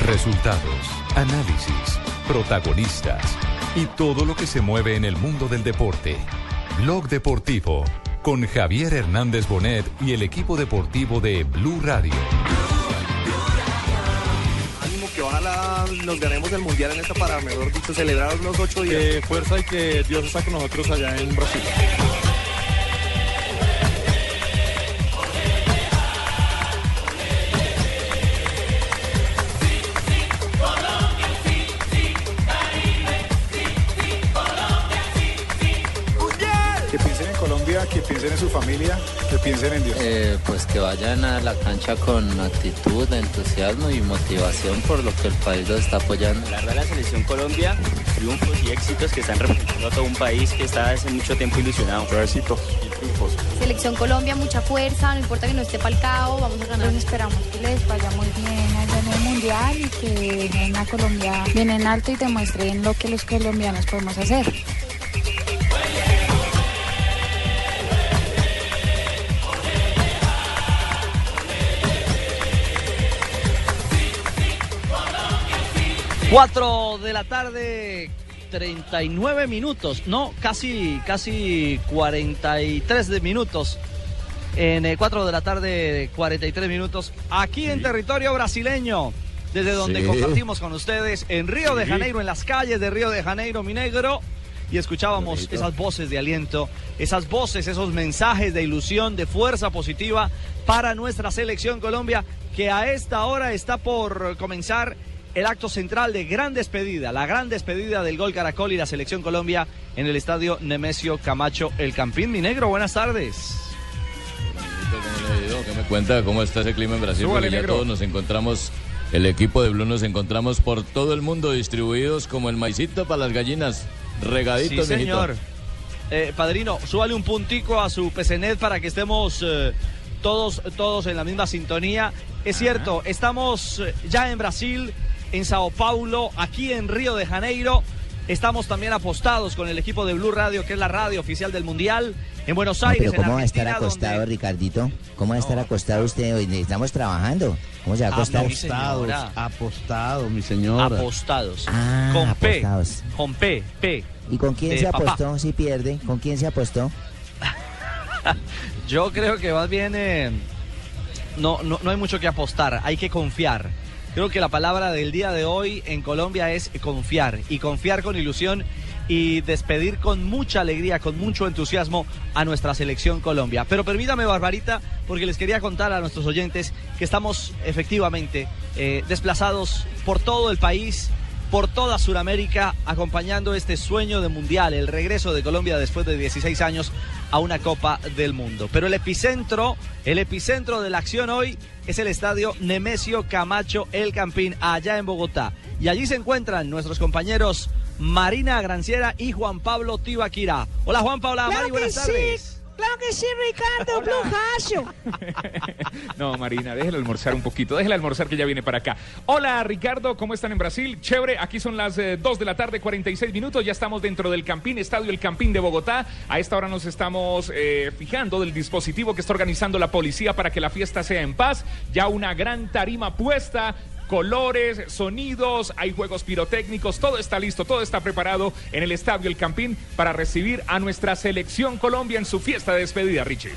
Resultados, análisis, protagonistas y todo lo que se mueve en el mundo del deporte. Blog Deportivo con Javier Hernández Bonet y el equipo deportivo de Blue Radio. Ánimo que ojalá nos ganemos el mundial en esta para, mejor dicho, celebrar los ocho días. Que fuerza y que Dios está con nosotros allá en Brasil. Que piensen en su familia, que piensen en Dios. Eh, pues que vayan a la cancha con actitud, entusiasmo y motivación por lo que el país los está apoyando. La verdad, la selección Colombia, triunfos y éxitos que están representando a todo un país que está hace mucho tiempo ilusionado. Éxitos y triunfos. Selección Colombia, mucha fuerza, no importa que no esté palcado, vamos a ganar. Pues esperamos que les vaya muy bien allá en el Mundial y que vengan a Colombia bien en alto y demuestren lo que los colombianos podemos hacer. Cuatro de la tarde, 39 minutos, no, casi, casi 43 de minutos. En eh, 4 de la tarde, 43 minutos, aquí en territorio brasileño, desde donde Sí. compartimos con ustedes en Río de. Janeiro, en las calles de Río de Janeiro, mi negro. Y escuchábamos Bonito. esas voces de aliento, esas voces, esos mensajes de ilusión, de fuerza positiva para nuestra selección Colombia, que a esta hora está por comenzar el acto central de gran despedida, la gran despedida del Gol Caracol y la selección Colombia en el estadio Nemesio Camacho El Campín. Mi negro, buenas tardes. ¿Qué me cuenta? ¿Cómo está ese clima en Brasil? Porque ya todos nos encontramos, el equipo de Blue nos encontramos por todo el mundo distribuidos como el maicito para las gallinas, Sí, regaditos, mijito. señor. Eh, padrino, súbale un puntico a su PCNet para que estemos eh, todos, todos en la misma sintonía. Es cierto, estamos eh, ya en Brasil, en Sao Paulo, aquí en Río de Janeiro. Estamos también apostados con el equipo de Blue Radio, que es la radio oficial del Mundial, en Buenos No, Aires, pero en ¿cómo va a estar acostado, donde- Ricardito? ¿Cómo va a estar acostado usted hoy? Estamos trabajando. ¿Cómo se va a acostar? Apostados, apostados, mi señora. Apostados. Ah, con P. apostados. Con P, P. ¿Y con quién de se papá. apostó si pierde? ¿Con quién se apostó? Yo creo que más bien eh, no, no, no hay mucho que apostar, hay que confiar. Creo que la palabra del día de hoy en Colombia es confiar y confiar con ilusión y despedir con mucha alegría, con mucho entusiasmo a nuestra selección Colombia. Pero permítame, Barbarita, porque les quería contar a nuestros oyentes que estamos efectivamente eh, desplazados por todo el país, por toda Sudamérica, acompañando este sueño de mundial, el regreso de Colombia después de 16 años a una Copa del Mundo. Pero el epicentro, el epicentro de la acción hoy es el estadio Nemesio Camacho El Campín, allá en Bogotá. Y allí se encuentran nuestros compañeros Marina Granciera y Juan Pablo Tibaquira. Hola Juan Pablo, Claro Mari, buenas tardes. sí, claro que sí, Ricardo. No, Marina, déjela almorzar un poquito, déjela almorzar que ya viene para acá. Hola, Ricardo, ¿cómo están en Brasil? Chévere, aquí son las 2 de la tarde, 46 minutos, ya estamos dentro del Campín, Estadio El Campín de Bogotá. A esta hora nos estamos eh, fijando del dispositivo que está organizando la policía para que la fiesta sea en paz. Ya una gran tarima puesta, colores, sonidos, hay juegos pirotécnicos, todo está listo, todo está preparado en el Estadio El Campín para recibir a nuestra selección Colombia en su fiesta de despedida, Richie.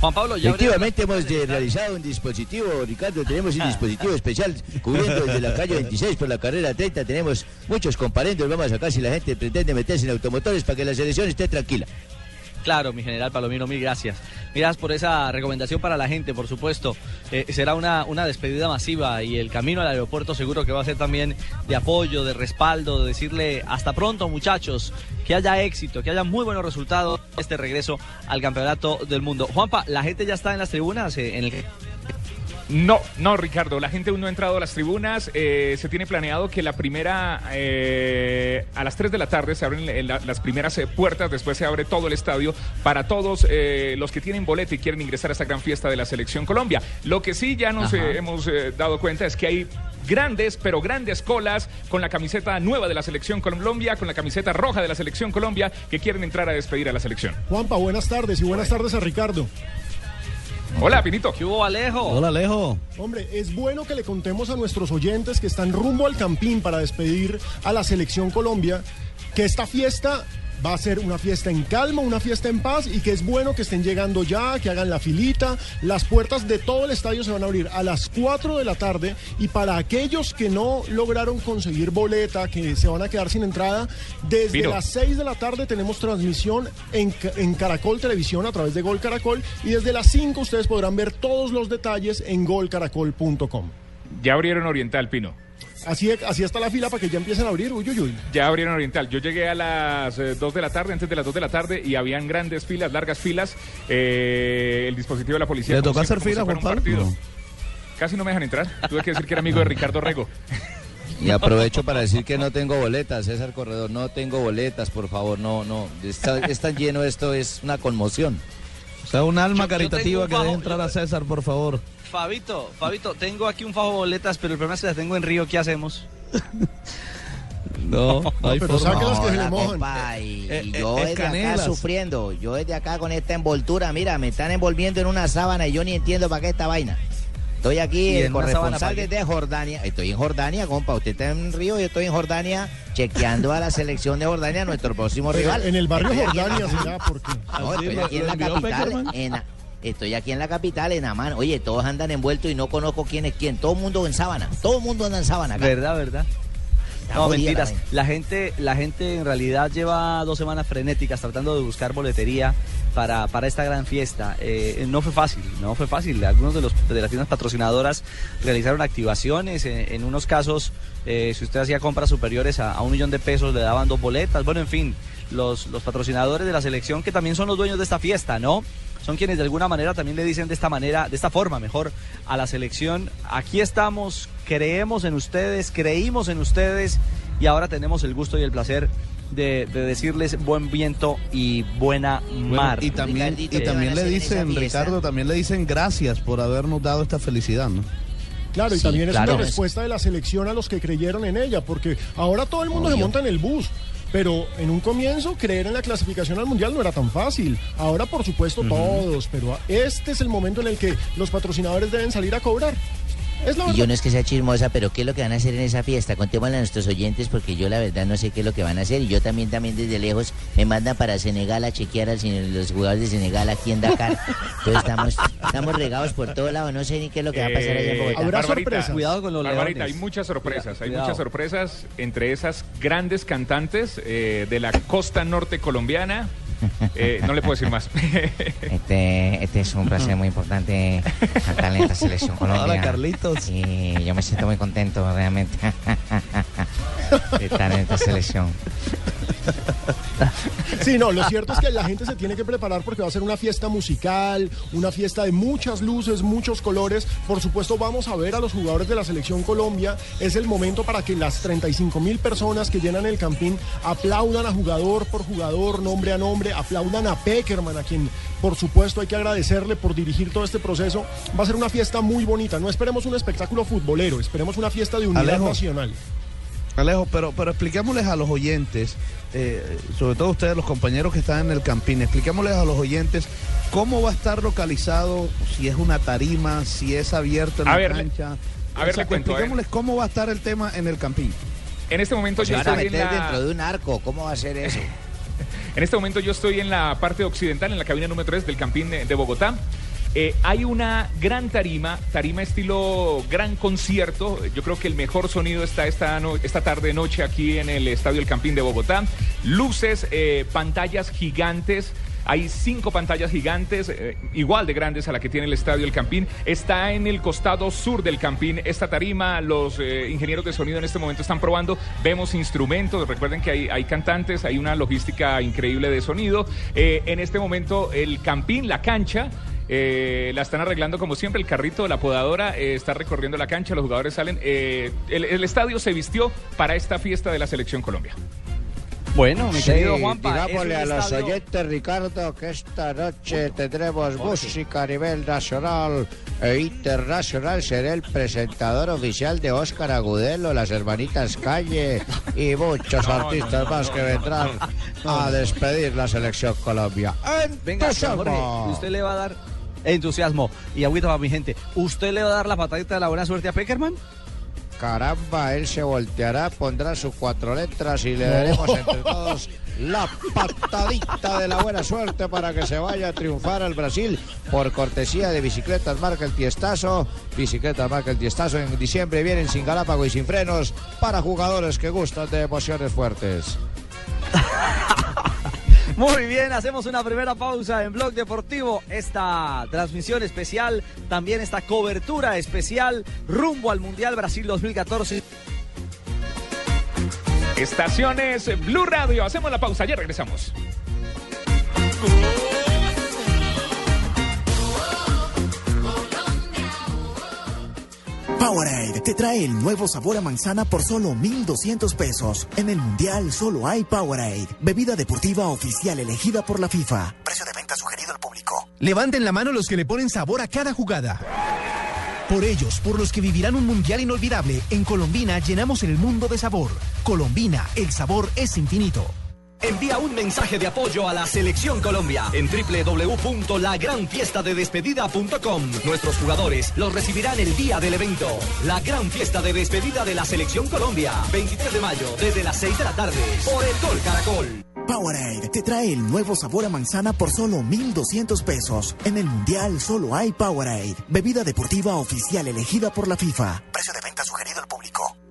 Juan Pablo, ya Efectivamente hemos eh, realizado un dispositivo, Ricardo, tenemos un dispositivo especial cubriendo desde la calle 26 por la carrera 30, tenemos muchos comparendos, vamos a sacar si la gente pretende meterse en automotores para que la selección esté tranquila. Claro, mi general Palomino, mil gracias. Gracias por esa recomendación para la gente, por supuesto. Eh, será una, una despedida masiva y el camino al aeropuerto seguro que va a ser también de apoyo, de respaldo, de decirle hasta pronto muchachos, que haya éxito, que haya muy buenos resultados este regreso al campeonato del mundo. Juanpa, la gente ya está en las tribunas, eh, en el... No, no, Ricardo. La gente aún no ha entrado a las tribunas. Eh, se tiene planeado que la primera, eh, a las 3 de la tarde se abren eh, la- las primeras eh, puertas. Después se abre todo el estadio para todos eh, los que tienen boleto y quieren ingresar a esta gran fiesta de la Selección Colombia. Lo que sí ya nos eh, hemos eh, dado cuenta es que hay grandes, pero grandes colas con la camiseta nueva de la Selección Colombia, con la camiseta roja de la Selección Colombia, que quieren entrar a despedir a la selección. Juanpa, buenas tardes y buenas tardes a Ricardo. Hola, Pinito. ¿Qué hubo, Alejo? Hola, Alejo. Hombre, es bueno que le contemos a nuestros oyentes que están rumbo al Campín para despedir a la Selección Colombia que esta fiesta va a ser una fiesta en calma, una fiesta en paz y que es bueno que estén llegando ya, que hagan la filita. Las puertas de todo el estadio se van a abrir a las 4 de la tarde y para aquellos que no lograron conseguir boleta, que se van a quedar sin entrada, desde las 6 de la tarde tenemos transmisión en, en Caracol Televisión a través de Gol Caracol y desde las 5 ustedes podrán ver todos los detalles en golcaracol.com. Ya abrieron Oriental, Pino. Así, así está la fila para que ya empiecen a abrir. Uy, uy, uy. Ya abrieron Oriental. Yo llegué a las 2 de la tarde, antes de las 2 de la tarde, y habían grandes filas, largas filas. Eh, el dispositivo de la policía. ¿Le tocó hacer fila, Juan Pablo? partido. Casi no me dejan entrar. Tuve que decir que era amigo de Ricardo Rego. Y aprovecho para decir que no tengo boletas, César Corredor, no tengo boletas, por favor, no, no. Está, es tan lleno esto, es una conmoción. O sea, un alma Yo- yo caritativa tengo un que deje bajo- entrar a César, por favor. Fabito, Fabito, tengo aquí un fajo de boletas, pero el problema es que las tengo en Río. ¿Qué hacemos? No, no hay pero forma. que se le mojan. y, Eh, y eh, yo es desde canelas. acá sufriendo, yo desde acá con esta envoltura, mira, me están envolviendo en una sábana y yo ni entiendo para qué esta vaina. Estoy aquí, ¿Y el corresponsal desde Jordania. Estoy en Jordania, compa. Usted está en Río, yo estoy en Jordania, chequeando a la selección de Jordania, nuestro próximo rival. en el barrio Estoy Jordania será porque... No, estoy aquí en la capital. En, estoy aquí en la capital, en Amán. Oye, todos andan envueltos y no conozco quién es quién. Todo el mundo en sábana. Todo el mundo anda en sábana acá. ¿Verdad, verdad? No, jodida mentiras. La gente, la gente en realidad lleva dos semanas frenéticas tratando de buscar boletería para, para esta gran fiesta. Eh, no fue fácil, no fue fácil. Algunos de, los, de las tiendas patrocinadoras realizaron activaciones. En, en unos casos, eh, si usted hacía compras superiores a, a un millón de pesos, le daban dos boletas. Bueno, en fin, los, los patrocinadores de la selección que también son los dueños de esta fiesta, ¿no? Son quienes de alguna manera también le dicen de esta manera, de esta forma mejor, a la selección, aquí estamos, creemos en ustedes, creímos en ustedes y ahora tenemos el gusto y el placer de, de decirles buen viento y buena Bueno, mar. y también, y ¿qué también le dicen? Ricardo, también le dicen gracias por habernos dado esta felicidad, ¿no? Claro, y Sí, también es claro. una respuesta de la selección a los que creyeron en ella, porque ahora todo el mundo se monta en el bus. Pero en un comienzo creer en la clasificación al mundial no era tan fácil. Ahora, por supuesto, todos, pero este es el momento en el que los patrocinadores deben salir a cobrar. Y yo no es que sea chismosa, pero ¿qué es lo que van a hacer en esa fiesta? Contémosle a nuestros oyentes porque yo la verdad no sé qué es lo que van a hacer y yo también también desde lejos me mandan para Senegal a chequear a los jugadores de Senegal aquí en Dakar. Entonces estamos, estamos regados por todo lado, no sé ni qué es lo que va a pasar allá en Eh, Bogotá. Habrá sorpresas. Cuidado con los Barbarita, leones. hay muchas sorpresas, hay Cuidado. muchas sorpresas entre esas grandes cantantes eh, de la costa norte colombiana. Eh, no le puedo decir más. Este, este es un placer muy importante cantar en esta selección Colombia. Hola, Carlitos. Y yo me siento muy contento realmente de estar en esta selección. Sí, no, lo cierto es que la gente se tiene que preparar porque va a ser una fiesta musical, una fiesta de muchas luces, muchos colores. Por supuesto, vamos a ver a los jugadores de la selección Colombia. Es el momento para que las 35 mil personas que llenan el campín aplaudan a jugador por jugador, nombre a nombre, aplaudan a Peckerman, a quien por supuesto hay que agradecerle por dirigir todo este proceso. Va a ser una fiesta muy bonita. No esperemos un espectáculo futbolero, esperemos una fiesta de unidad Alejo. nacional. Alejo, pero, pero expliquémosles a los oyentes, eh, sobre todo ustedes, los compañeros que están en el campín, expliquémosles a los oyentes cómo va a estar localizado, si es una tarima, si es abierto en A la ver, cancha. a ver, le cuento, Expliquémosles cómo va a estar el tema en el campín. En este momento yo van a estoy en meter la... dentro de un arco, ¿cómo va a ser eso? En este momento yo estoy en la parte occidental, en la cabina número 3 del Campín de, de Bogotá. Eh, hay una gran tarima, tarima estilo gran concierto. Yo creo que el mejor sonido está esta, tarde noche aquí en el Estadio El Campín de Bogotá. Luces, eh, pantallas gigantes. Hay cinco pantallas gigantes, eh, igual de grandes a la que tiene el Estadio El Campín. Está en el costado sur del Campín esta tarima. Los ingenieros de sonido en este momento están probando. Vemos instrumentos. Recuerden que hay, cantantes, hay una logística increíble de sonido. En este momento el Campín, la cancha. Eh, la están arreglando como siempre. El carrito, la podadora eh, está recorriendo la cancha. Los jugadores salen. Eh, el, el estadio se vistió para esta fiesta de la Selección Colombia. Bueno, mi Sí, querido Juanpa, digámosle a los estadio- oyentes, Ricardo, que esta noche tendremos música a nivel nacional e internacional. Seré el presentador oficial de Óscar Agudelo, las hermanitas Calle y muchos No, artistas no, más no, que no, vendrán no. a despedir la selección Colombia. Venga, Jorge, usted le va a dar entusiasmo y agüita para mi gente. ¿Usted le va a dar la patadita de la buena suerte a Peckerman? Caramba, él se volteará, pondrá sus cuatro letras y le daremos entre todos la patadita de la buena suerte para que se vaya a triunfar al Brasil por cortesía de Bicicletas Marca el Tiestazo. Bicicletas Marca el Tiestazo en diciembre vienen sin galápago y sin frenos para jugadores que gustan de emociones fuertes. Muy bien, hacemos una primera pausa en Blog Deportivo. Esta transmisión especial, también esta cobertura especial rumbo al Mundial Brasil 2014. Estaciones Blue Radio. Hacemos la pausa. Ya regresamos. Powerade te trae el nuevo sabor a manzana por solo 1,200 pesos. En el Mundial solo hay Powerade, bebida deportiva oficial elegida por la FIFA. Precio de venta sugerido al público. Levanten la mano los que le ponen sabor a cada jugada. Por ellos, por los que vivirán un mundial inolvidable, en Colombina llenamos el mundo de sabor. Colombina, el sabor es infinito. Envía un mensaje de apoyo a la Selección Colombia en www.lagranfiestadedespedida.com. Nuestros jugadores los recibirán el día del evento. La gran fiesta de despedida de la Selección Colombia. 23 de mayo, desde las 6 de la tarde, por el Gol Caracol. Powerade te trae el nuevo sabor a manzana por solo 1,200 pesos. En el Mundial solo hay Powerade, bebida deportiva oficial elegida por la FIFA. Precio de venta sugerido al público.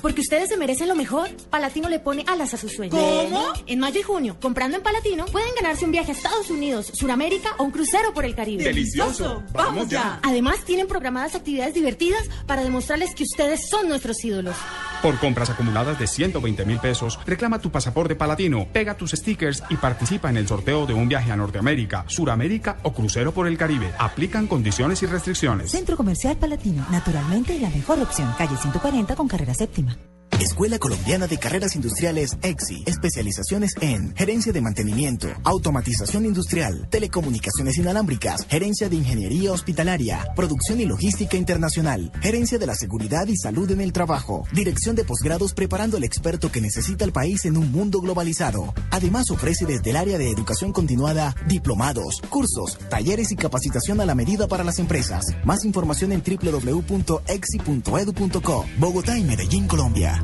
Porque ustedes se merecen lo mejor. Palatino le pone alas a sus sueños. ¿Cómo? En mayo y junio, comprando en Palatino, pueden ganarse un viaje a Estados Unidos, Suramérica o un crucero por el Caribe. ¡Delicioso! ¡Vamos ya! Además, tienen programadas actividades divertidas para demostrarles que ustedes son nuestros ídolos. Por compras acumuladas de 120 mil pesos, reclama tu pasaporte palatino, pega tus stickers y participa en el sorteo de un viaje a Norteamérica, Suramérica o crucero por el Caribe. Aplican condiciones y restricciones. Centro Comercial Palatino, naturalmente la mejor opción. Calle 140 con carrera séptima. Escuela Colombiana de Carreras Industriales EXI. Especializaciones en gerencia de mantenimiento, automatización industrial, telecomunicaciones inalámbricas, gerencia de ingeniería hospitalaria, producción y logística internacional, gerencia de la seguridad y salud en el trabajo, dirección de posgrados preparando al experto que necesita el país en un mundo globalizado. Además ofrece desde el área de educación continuada diplomados, cursos, talleres y capacitación a la medida para las empresas. Más información en www.exi.edu.co. Bogotá y Medellín, Colombia.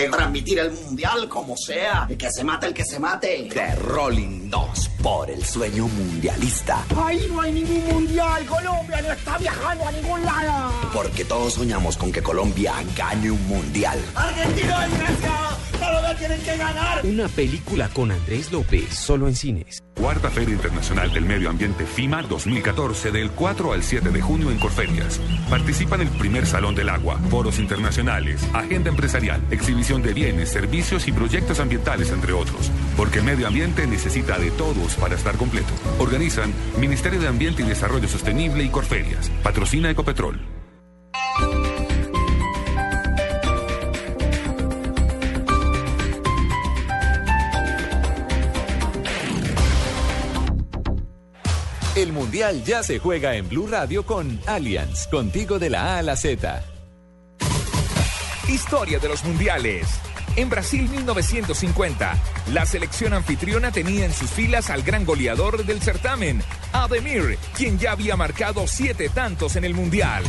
Que transmitir el mundial como sea. Y que se mate el que se mate. The Rolling 2 por el sueño mundialista. ¡Ahí no hay ningún mundial! ¡Colombia no está viajando a ningún lado! Porque todos soñamos con que Colombia gane un mundial. ¡Argentina y Grecia! ¡Colombia tienen que ganar! Una película con Andrés López, solo en cines. Cuarta Feria Internacional del Medio Ambiente FIMA 2014 del 4 al 7 de junio en Corferias. Participa en el primer Salón del Agua, foros internacionales, agenda empresarial, exhibición de bienes, servicios y proyectos ambientales, entre otros. Porque el medio ambiente necesita de todos para estar completo. Organizan Ministerio de Ambiente y Desarrollo Sostenible y Corferias. Patrocina Ecopetrol. El Mundial ya se juega en Blue Radio con Allianz, contigo de la A a la Z. Historia de los mundiales. En Brasil 1950, la selección anfitriona tenía en sus filas al gran goleador del certamen, Ademir, quien ya había marcado siete tantos en el mundial.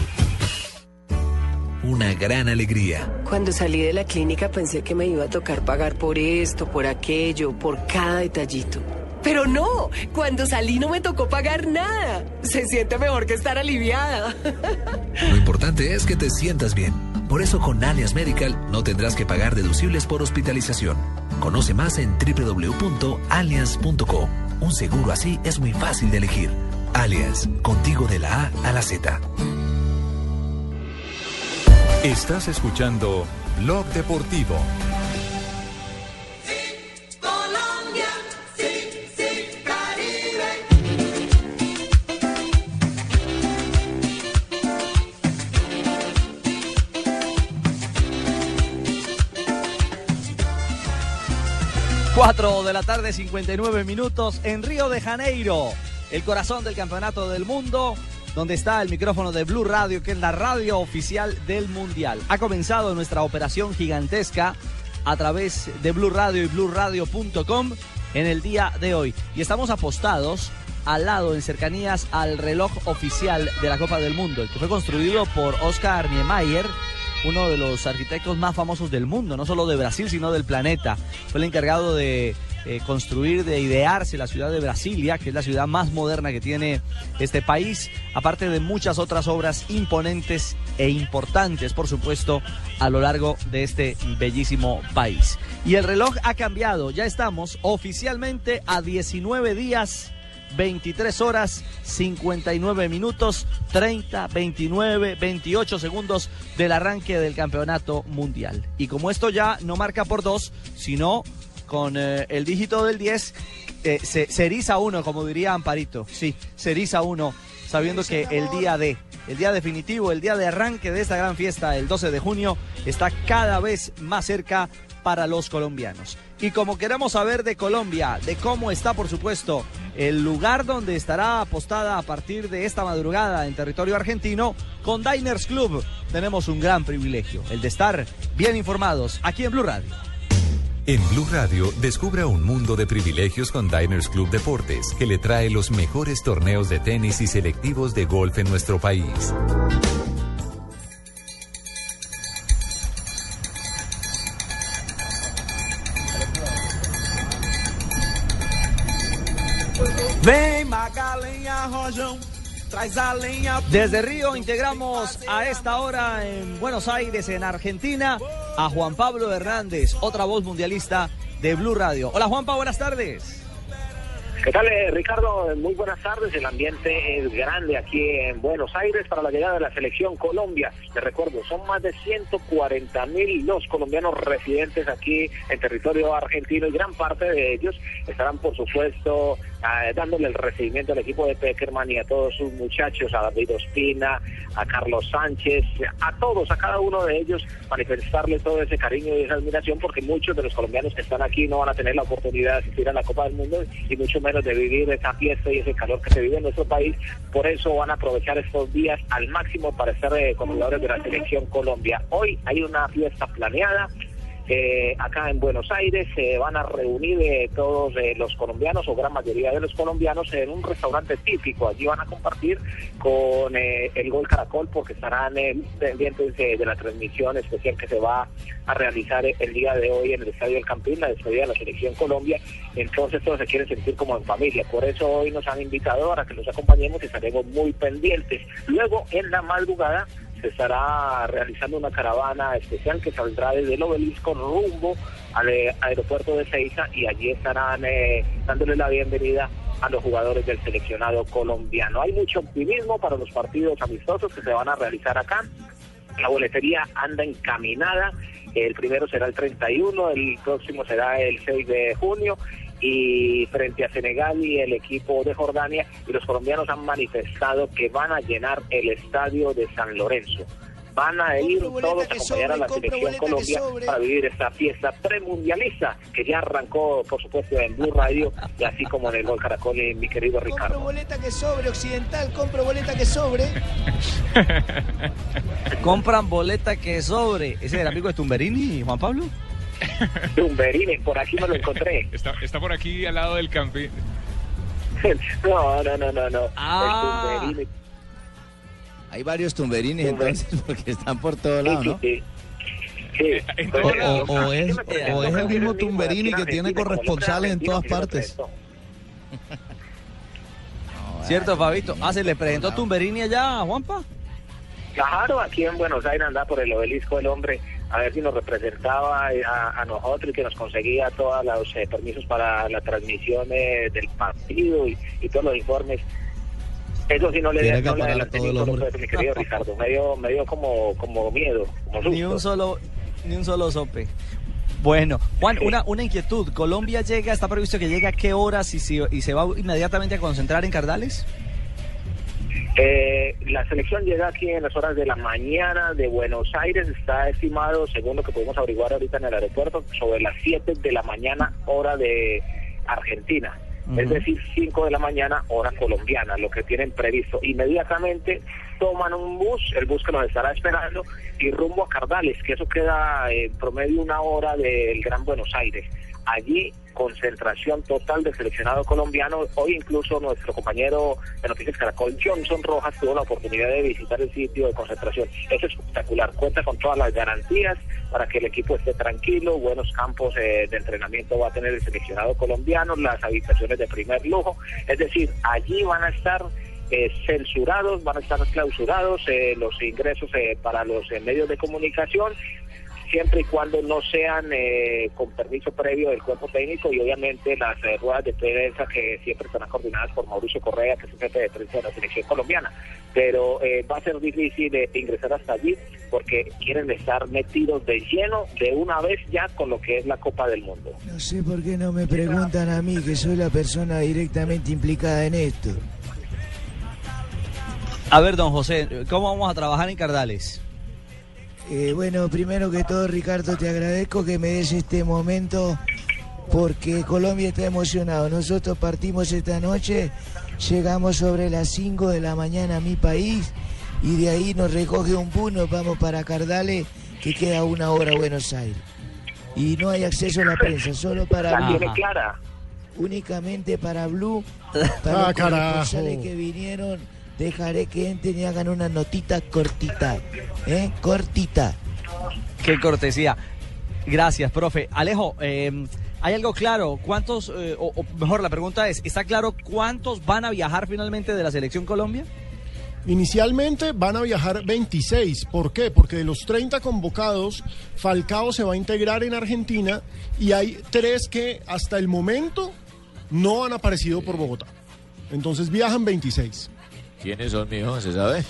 Una gran alegría. Cuando salí de la clínica pensé que me iba a tocar pagar por esto, por aquello, por cada detallito. Pero no, cuando salí no me tocó pagar nada. Se siente mejor que estar aliviada. Lo importante es que te sientas bien. Por eso con Allianz Medical no tendrás que pagar deducibles por hospitalización. Conoce más en www.allianz.co. Un seguro así es muy fácil de elegir. Allianz, contigo de la A a la Z. Estás escuchando Blog Deportivo. 4 de la tarde, 59 minutos en Río de Janeiro, el corazón del campeonato del mundo, donde está el micrófono de Blue Radio, que es la radio oficial del Mundial. Ha comenzado nuestra operación gigantesca a través de Blue Radio y bluradio.com en el día de hoy. Y estamos apostados al lado, en cercanías al reloj oficial de la Copa del Mundo, el que fue construido por Oscar Niemeyer uno de los arquitectos más famosos del mundo, no solo de Brasil, sino del planeta. Fue el encargado de eh, construir, de idearse la ciudad de Brasilia, que es la ciudad más moderna que tiene este país, aparte de muchas otras obras imponentes e importantes, por supuesto, a lo largo de este bellísimo país. Y el reloj ha cambiado, ya estamos oficialmente a 19 días 23 horas 59 minutos 30, 29, 28 segundos del arranque del campeonato mundial. Y como esto ya no marca por dos, sino con eh, el dígito del 10, eh, se, se eriza uno, como diría Amparito. Sí, se eriza uno, sabiendo que el día de, el día definitivo, el día de arranque de esta gran fiesta, el 12 de junio, está cada vez más cerca para los colombianos. Y como queremos saber de Colombia, de cómo está, por supuesto, el lugar donde estará apostada a partir de esta madrugada en territorio argentino, con Diners Club tenemos un gran privilegio, el de estar bien informados aquí en Blue Radio. En Blue Radio, descubra un mundo de privilegios con Diners Club Deportes, que le trae los mejores torneos de tenis y selectivos de golf en nuestro país. Desde Río integramos a esta hora en Buenos Aires, en Argentina, a Juan Pablo Hernández, otra voz mundialista de Blue Radio. Hola Juanpa, buenas tardes. ¿Qué tal, eh, Ricardo? Muy buenas tardes. El ambiente es grande aquí en Buenos Aires para la llegada de la selección Colombia. Te recuerdo, son más de 140 mil los colombianos residentes aquí en territorio argentino y gran parte de ellos estarán, por supuesto, dándole el recibimiento al equipo de Peckerman y a todos sus muchachos, a David Ospina, a Carlos Sánchez, a todos, a cada uno de ellos, manifestarle todo ese cariño y esa admiración porque muchos de los colombianos que están aquí no van a tener la oportunidad de asistir a la Copa del Mundo y mucho menos de vivir esa fiesta y ese calor que se vive en nuestro país. Por eso van a aprovechar estos días al máximo para ser eh, de la selección Colombia. Hoy hay una fiesta planeada. Eh, acá en Buenos Aires se van a reunir eh, todos eh, los colombianos o gran mayoría de los colombianos en un restaurante típico. Allí van a compartir con eh, el Gol Caracol porque estarán eh, pendientes de, la transmisión especial que se va a realizar el día de hoy en el Estadio del Campín, la despedida de la Selección Colombia. Entonces todos se quieren sentir como en familia. Por eso hoy nos han invitado para que los acompañemos y estaremos muy pendientes. Luego en la madrugada se estará realizando una caravana especial que saldrá desde el obelisco rumbo al eh, aeropuerto de Ceiza y allí estarán eh, dándole la bienvenida a los jugadores del seleccionado colombiano. Hay mucho optimismo para los partidos amistosos que se van a realizar acá. La boletería anda encaminada. El primero será el 31, el próximo será el 6 de junio y frente a Senegal y el equipo de Jordania y los colombianos han manifestado que van a llenar el estadio de San Lorenzo. van a ir todos a acompañar a la compro selección Colombia para vivir esta fiesta premundialista que ya arrancó, por supuesto, en Blue Radio y así como en el Gol Caracol, y mi querido Compro Ricardo. boleta que sobre, occidental, compro boleta que sobre. Compran boleta que sobre. ¿Ese es el amigo de Tumberini, Juan Pablo? Tumberini, por aquí me lo encontré. Está, está por aquí al lado del campín. No, no, no, no, no. Ah. El Tumberini. Hay varios tumberines entonces porque están por todos lados, ¿no? Sí. O, o- o es, o es el mismo Tumberini que tiene corresponsales en todas partes. ¿Cierto, Fabito? Ah, ¿se le presentó Tumberini allá a Juanpa? Claro, aquí en Buenos Aires andaba por el obelisco el hombre a ver si nos representaba eh, a, a nosotros y que nos conseguía todos los eh, permisos para la transmisión eh, del partido y, y todos los informes. Eso sí no le, Tiene no le peso, mi querido Ricardo. Me dio, me dio como, como miedo, como Ni un solo, ni un solo sope. Bueno, Juan, una, una inquietud. ¿Colombia llega, está previsto que llegue a qué horas y, si- y se va inmediatamente a concentrar en Cardales? Eh, la selección llega aquí en las horas de la mañana de Buenos Aires. Está estimado, según lo que pudimos averiguar ahorita en el aeropuerto, sobre las 7 de la mañana, hora de Argentina. Es decir, 5 de la mañana, hora colombiana, lo que tienen previsto. Inmediatamente toman un bus, el bus que nos estará esperando, y rumbo a Cardales, que eso queda en promedio una hora del Gran Buenos Aires. Allí, concentración total del seleccionado colombiano. Hoy incluso nuestro compañero de Noticias Caracol, Johnson Rojas, tuvo la oportunidad de visitar el sitio de concentración. Es espectacular, cuenta con todas las garantías para que el equipo esté tranquilo, buenos campos eh, de entrenamiento va a tener el seleccionado colombiano, las habitaciones de primer lujo. Es decir, allí van a estar eh, censurados, van a estar clausurados eh, los ingresos eh, para los eh, medios de comunicación siempre y cuando no sean eh, con permiso previo del cuerpo técnico y obviamente las eh, ruedas de prensa que siempre estarán coordinadas por Mauricio Correa, que es el jefe de prensa de la selección colombiana. Pero eh, va a ser difícil eh, ingresar hasta allí porque quieren estar metidos de lleno de una vez ya con lo que es la Copa del Mundo. No sé por qué no me preguntan a mí, que soy la persona directamente implicada en esto. A ver, don José, ¿cómo vamos a trabajar en Cardales? Eh, bueno, primero que todo, Ricardo, te agradezco que me des este momento porque Colombia está emocionado. Nosotros partimos esta noche, llegamos sobre las 5 de la mañana a mi país y de ahí nos recoge un bus, nos vamos para Cardales, que queda a una hora a Buenos Aires. Y no hay acceso a la prensa, solo para La Blue. tiene clara. Únicamente para Blue, para Ah, los que vinieron, dejaré que entren y hagan una notita cortita, ¿eh? Cortita. Qué cortesía. Gracias, profe. Alejo, eh, ¿hay algo claro? ¿Cuántos, eh, o, o mejor la pregunta es, ¿está claro cuántos van a viajar finalmente de la selección Colombia? Inicialmente van a viajar 26. ¿Por qué? Porque de los 30 convocados, Falcao se va a integrar en Argentina y hay tres que hasta el momento no han aparecido por Bogotá. Entonces viajan 26. ¿Quiénes son, mijo? ¿Se sabe?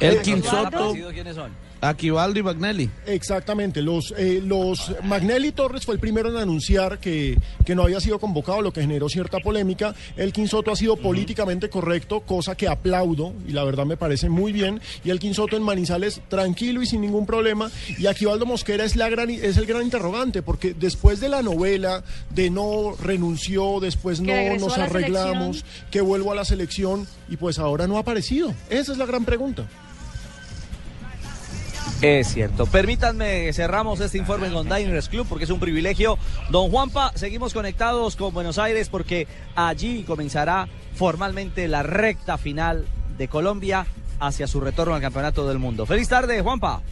Elkin ¿Han Soto, quiénes son? Aquivaldo y Magnelli. Exactamente. Los, eh, los Magnelli Torres fue el primero en anunciar que, que no había sido convocado, lo que generó cierta polémica. Elkin Soto ha sido políticamente correcto, cosa que aplaudo y la verdad me parece muy bien. Y Elkin Soto en Manizales tranquilo y sin ningún problema. Y Aquivaldo Mosquera es, la gran, es el gran interrogante, porque después de la novela de no renunció, después no nos arreglamos, que vuelvo a la selección y pues ahora no ha aparecido. Esa es la gran pregunta. Es cierto. Permítanme, cerramos este informe con Diners Club porque es un privilegio. Don Juanpa, seguimos conectados con Buenos Aires porque allí comenzará formalmente la recta final de Colombia hacia su retorno al Campeonato del Mundo. Feliz tarde, Juanpa.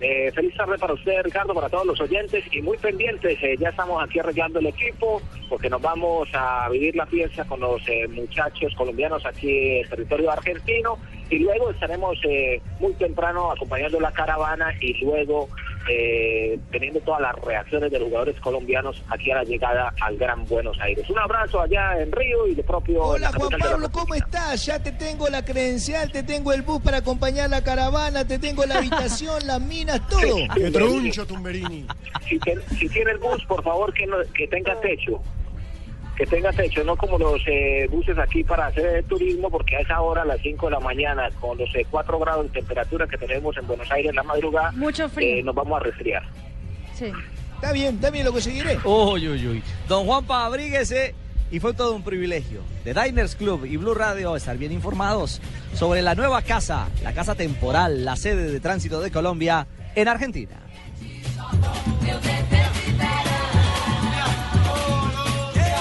Eh, feliz tarde para usted, Ricardo, para todos los oyentes y muy pendientes. eh, ya estamos aquí arreglando el equipo porque nos vamos a vivir la fiesta con los eh, muchachos colombianos aquí en territorio argentino y luego estaremos eh, muy temprano acompañando la caravana y luego eh, teniendo todas las reacciones de los jugadores colombianos aquí a la llegada al Gran Buenos Aires. Un abrazo allá en Río y de propio. Hola la Juan Pablo, ¿cómo estás? Ya te tengo la credencial, te tengo el bus para acompañar la caravana, te tengo la habitación, las minas, todo. ¡Qué truncho, Si, te- si tiene el bus, por favor, que, no- que tenga techo. Que tenga techo, no como los eh, buses aquí para hacer turismo, porque a esa hora, a las 5 de la mañana, con los 4 grados de temperatura que tenemos en Buenos Aires en la madrugada, Mucho frío. eh, nos vamos a resfriar. Sí. Está bien, está bien lo que seguiré. Uy, uy, uy. Don Juanpa, abríguese. Y fue todo un privilegio de Diners Club y Blue Radio estar bien informados sobre la nueva casa, la casa temporal, la sede de tránsito de Colombia en Argentina.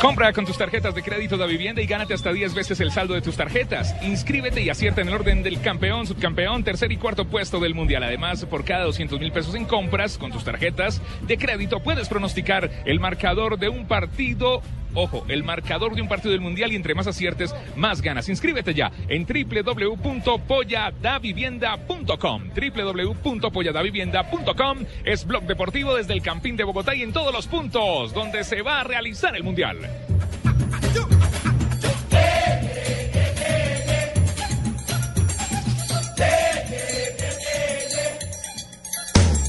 Compra con tus tarjetas de crédito de vivienda y gánate hasta 10 veces el saldo de tus tarjetas. Inscríbete y acierta en el orden del campeón, subcampeón, tercer y cuarto puesto del mundial. Además, por cada 200 mil pesos en compras con tus tarjetas de crédito, puedes pronosticar el marcador de un partido. Ojo, el marcador de un partido del mundial y entre más aciertes, más ganas. Inscríbete ya en www.polladavivienda.com. www.polladavivienda.com es blog deportivo desde el Campín de Bogotá y en todos los puntos donde se va a realizar el mundial.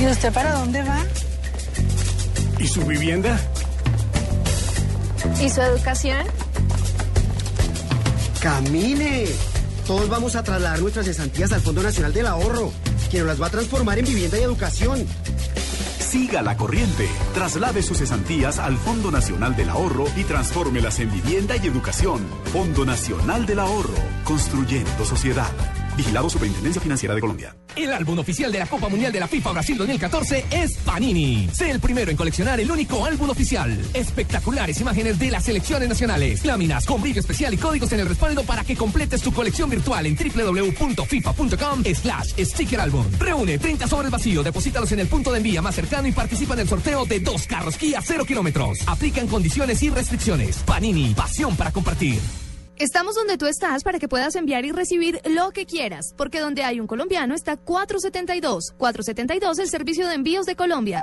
¿Y usted para dónde va? ¿Y su vivienda? ¿Y su educación? ¡Camine! Todos vamos a trasladar nuestras cesantías al Fondo Nacional del Ahorro, que nos las va a transformar en vivienda y educación. Siga la corriente. Traslade sus cesantías al Fondo Nacional del Ahorro y transfórmelas en vivienda y educación. Fondo Nacional del Ahorro. Construyendo sociedad. Vigilado Superintendencia Financiera de Colombia. El álbum oficial de la Copa Mundial de la FIFA Brasil 2014 es Panini. Sé el primero en coleccionar el único álbum oficial. Espectaculares imágenes de las selecciones nacionales, láminas con brillo especial y códigos en el respaldo para que completes tu colección virtual en www.fifa.com slash sticker album. Reúne 30 sobres vacíos, deposítalos en el punto de envía más cercano y participa en el sorteo de dos carros Kia 0 kilómetros. Aplican condiciones y restricciones. Panini, pasión para compartir. Estamos donde tú estás para que puedas enviar y recibir lo que quieras, porque donde hay un colombiano está 472. 472, el servicio de envíos de Colombia.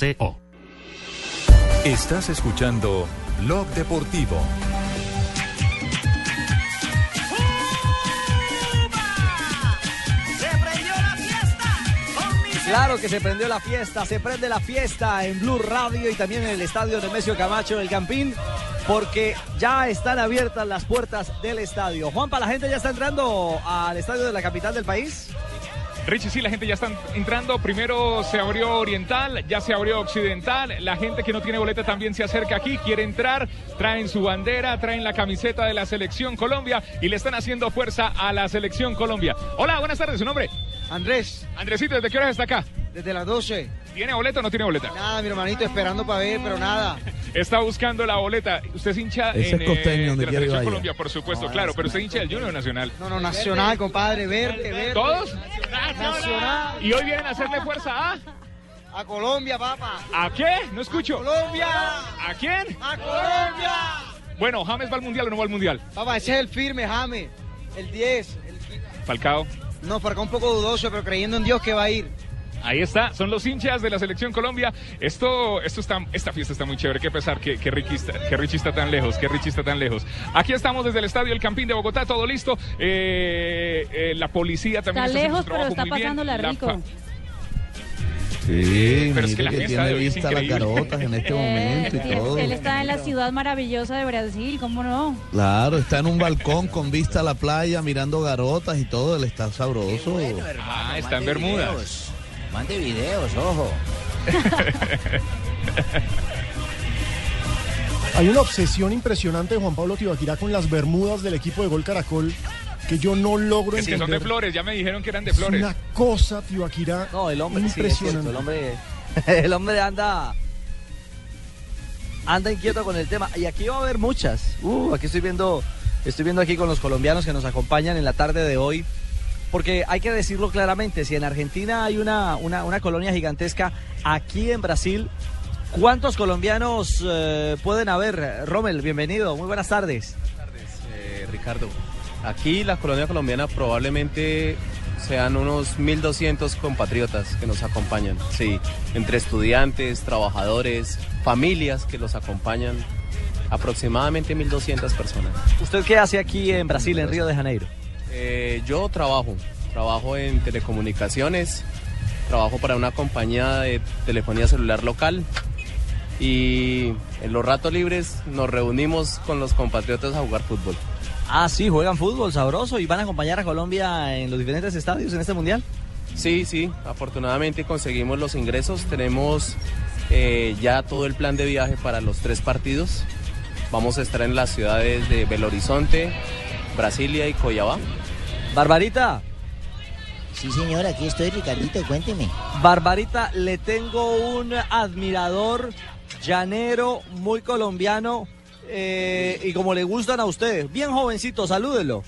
Estás escuchando Blog Deportivo. Claro que se prendió la fiesta, se prende la fiesta en Blue Radio y también en el estadio Nemesio Camacho del Campín, porque ya están abiertas las puertas del estadio. Juanpa, la gente ya está entrando al estadio de la capital del país. Richie, sí, la gente ya está entrando. Primero se abrió Oriental, ya se abrió Occidental. La gente que no tiene boleta también se acerca aquí, quiere entrar. Traen su bandera, traen la camiseta de la Selección Colombia y le están haciendo fuerza a la Selección Colombia. Hola, buenas tardes, ¿su nombre? Andrés. Andresito, ¿desde qué hora está acá? Desde las 12. ¿Tiene boleta o no tiene boleta? Nada, mi hermanito, esperando para ver, pero nada. Está buscando la boleta. Usted es hincha Ese en, es costeño, eh, de la Selección. Colombia, por supuesto, claro. Pero usted es hincha del Junior Nacional. No, no, nacional, compadre, verde, verde. ¿Todos? Nacional. ¿Y hoy vienen a hacerle fuerza a? A Colombia, papá. ¿A qué? No escucho. Colombia. ¿A quién? A Colombia. Bueno, ¿James va al mundial o no va al mundial? Papá, ese es el firme, James. El 10. Falcao. No, Falcao un poco dudoso, pero creyendo en Dios que va a ir. Ahí está, son los hinchas de la selección Colombia. Esto, esto está, esta fiesta está muy chévere. Qué pesar que, que, Ricky está, que Richie está tan lejos, que Richie está tan lejos. Aquí estamos desde el estadio El Campín de Bogotá, todo listo. Eh, eh, la policía también Está está, lejos, pero está pasándola La rico. Sí, Pero es que la que tiene de hoy es vista las garotas en este momento y Eh, todo. Él está en la ciudad maravillosa de Brasil, ¿cómo no? Claro, está en un balcón con vista a la playa, mirando garotas y todo, él está sabroso. Ah, está en Bermudas. Mande videos, ojo. Hay una obsesión impresionante de Juan Pablo Tibaquirá con las bermudas del equipo de Gol Caracol que yo no logro Que entender. son de flores, ya me dijeron que eran de Es flores. una cosa, Tibaquirá, No, el hombre, sí, es cierto, impresionante. el hombre, el hombre anda, anda inquieto con el tema. Y aquí va a haber muchas. Uh, aquí estoy viendo, estoy viendo aquí con los colombianos que nos acompañan en la tarde de hoy. Porque hay que decirlo claramente, si en Argentina hay una, una, una colonia gigantesca, aquí en Brasil, ¿cuántos colombianos eh, pueden haber? Rommel, bienvenido, muy buenas tardes. Eh, Ricardo, aquí la colonia colombiana probablemente sean unos 1.200 compatriotas que nos acompañan, sí, entre estudiantes, trabajadores, familias que los acompañan, aproximadamente 1.200 personas. ¿Usted qué hace aquí en Brasil, en Río de Janeiro? Eh, yo trabajo, trabajo en telecomunicaciones, trabajo para una compañía de telefonía celular local y en los ratos libres nos reunimos con los compatriotas a jugar fútbol. Ah, sí, juegan fútbol sabroso y van a acompañar a Colombia en los diferentes estadios en este mundial. Sí, sí, afortunadamente conseguimos los ingresos, tenemos eh, ya todo el plan de viaje para los tres partidos. Vamos a estar en las ciudades de Belo Horizonte, Brasilia y Coyabá. Barbarita. Sí, señor, aquí estoy, Ricardito, cuénteme. Barbarita, le tengo un admirador llanero, muy colombiano eh, y como le gustan a ustedes. Bien jovencito, salúdelo.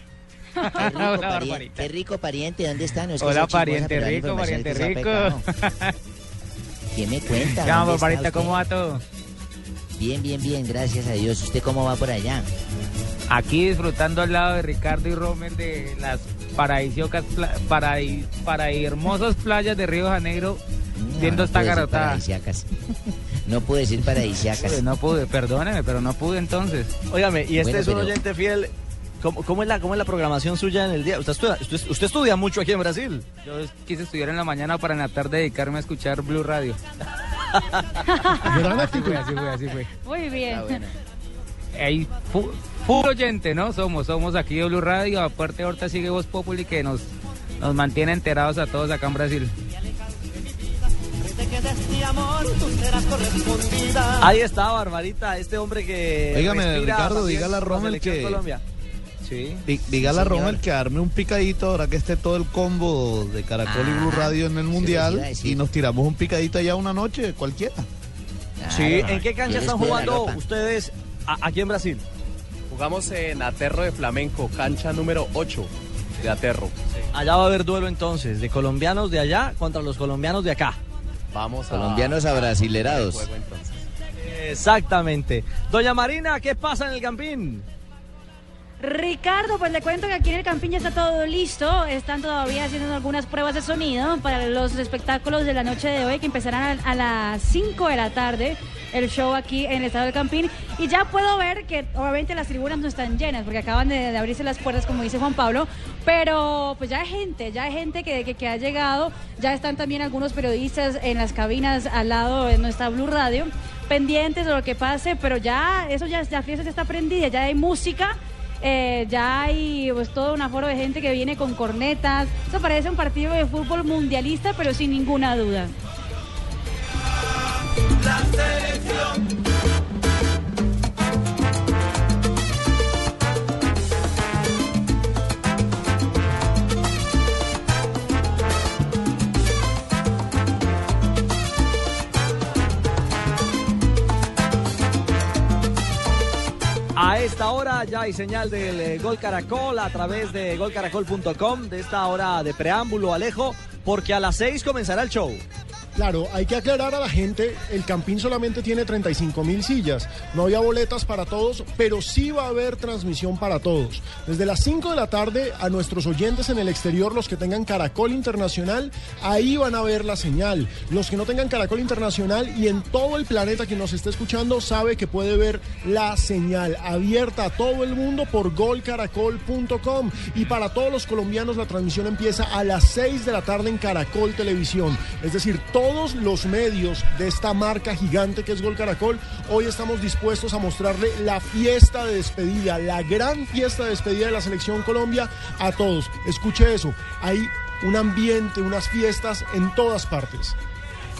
Qué rico, pariente, qué rico pariente, ¿dónde está? No es que Hola, pariente rico, pariente rico. pecado. ¿Qué me cuenta? ¿Qué más, ¿Dónde está Barbarita? ¿Cómo va todo? Bien, bien, bien, gracias a Dios. ¿Usted cómo va por allá? Aquí disfrutando al lado de Ricardo y Rommel de las paradisíacas, pla- paradis- hermosas playas de Río de Janeiro, viendo no esta pude decir garotada. paradisiacas. No pude decir paradisiacas. No pude, perdóneme, pero no pude entonces. Óigame, y este Bueno, es un pero- oyente fiel. ¿Cómo, cómo es la, ¿Cómo es la programación suya en el día? Usted estudia, usted, usted estudia mucho aquí en Brasil. Yo quise estudiar en la mañana para en la tarde dedicarme a escuchar Blue Radio. Así fue, así fue, así fue. Muy bien. Ahí, full oyente, ¿no? Somos, somos aquí de Blue Radio. Aparte, ahorita sigue Voz Populi que nos, nos mantiene enterados a todos acá en Brasil. Ahí está, Barbarita, este hombre que. Respira Ricardo, dígale a Rommel que- Colombia. Sí. Dí- Dígale a Sí, señor. Rommel que arme un picadito ahora que esté todo el combo de Caracol y Blue Ah, Radio en el sí, Mundial a y nos tiramos un picadito allá una noche, cualquiera. Sí, Claro, ¿en qué cancha están jugando ustedes a- aquí en Brasil? Jugamos en Aterro de Flamenco, cancha número 8 de Aterro. Allá va a haber duelo entonces, de colombianos de allá contra los colombianos de acá. Vamos a... Colombianos abrasilerados. Exactamente. Doña Marina, ¿qué pasa en el Campín? Ricardo, pues le cuento que aquí en el Campín ya está todo listo. Están todavía haciendo algunas pruebas de sonido para los espectáculos de la noche de hoy que empezarán a, las 5 de la tarde. El show aquí en el estado del Campín. Y ya puedo ver que obviamente las tribunas no están llenas porque acaban de, de abrirse las puertas, como dice Juan Pablo. Pero pues ya hay gente, ya hay gente que, que, que ha llegado. Ya están también algunos periodistas en las cabinas al lado de nuestra Blue Radio pendientes de lo que pase, pero ya eso ya la fiesta ya está prendida, ya hay música. Eh, ya hay pues todo un aforo de gente que viene con cornetas. Eso parece un partido de fútbol mundialista, pero sin ninguna duda. A esta hora ya hay señal del eh, Gol Caracol a través de golcaracol.com, de esta hora de preámbulo, Alejo, porque a las 6 comenzará el show. Claro, hay que aclarar a la gente, el Campín solamente tiene 35 mil sillas, no había boletas para todos, pero sí va a haber transmisión para todos. Desde las 5 de la tarde a nuestros oyentes en el exterior, los que tengan Caracol Internacional, ahí van a ver la señal. Los que no tengan Caracol Internacional y en todo el planeta que nos esté escuchando sabe que puede ver la señal abierta a todo el mundo por golcaracol.com y para todos los colombianos la transmisión empieza a las 6 de la tarde en Caracol Televisión. Es decir, todos los medios de esta marca gigante que es Gol Caracol, hoy estamos dispuestos a mostrarle la fiesta de despedida, la gran fiesta de despedida de la selección Colombia a todos. Escuche eso, hay un ambiente, unas fiestas en todas partes.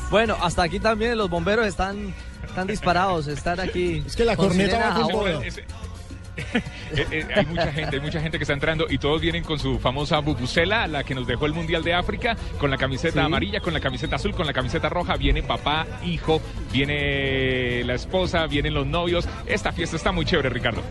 Bueno, hasta aquí también los bomberos están, están disparados, están aquí. Es que la corneta va con toda. Eh, eh, hay mucha gente, hay mucha gente que está entrando y todos vienen con su famosa bubucela, la que nos dejó el Mundial de África, con la camiseta Sí. amarilla, con la camiseta azul, con la camiseta roja. Viene papá, hijo, viene la esposa, vienen los novios. Esta fiesta está muy chévere, Ricardo.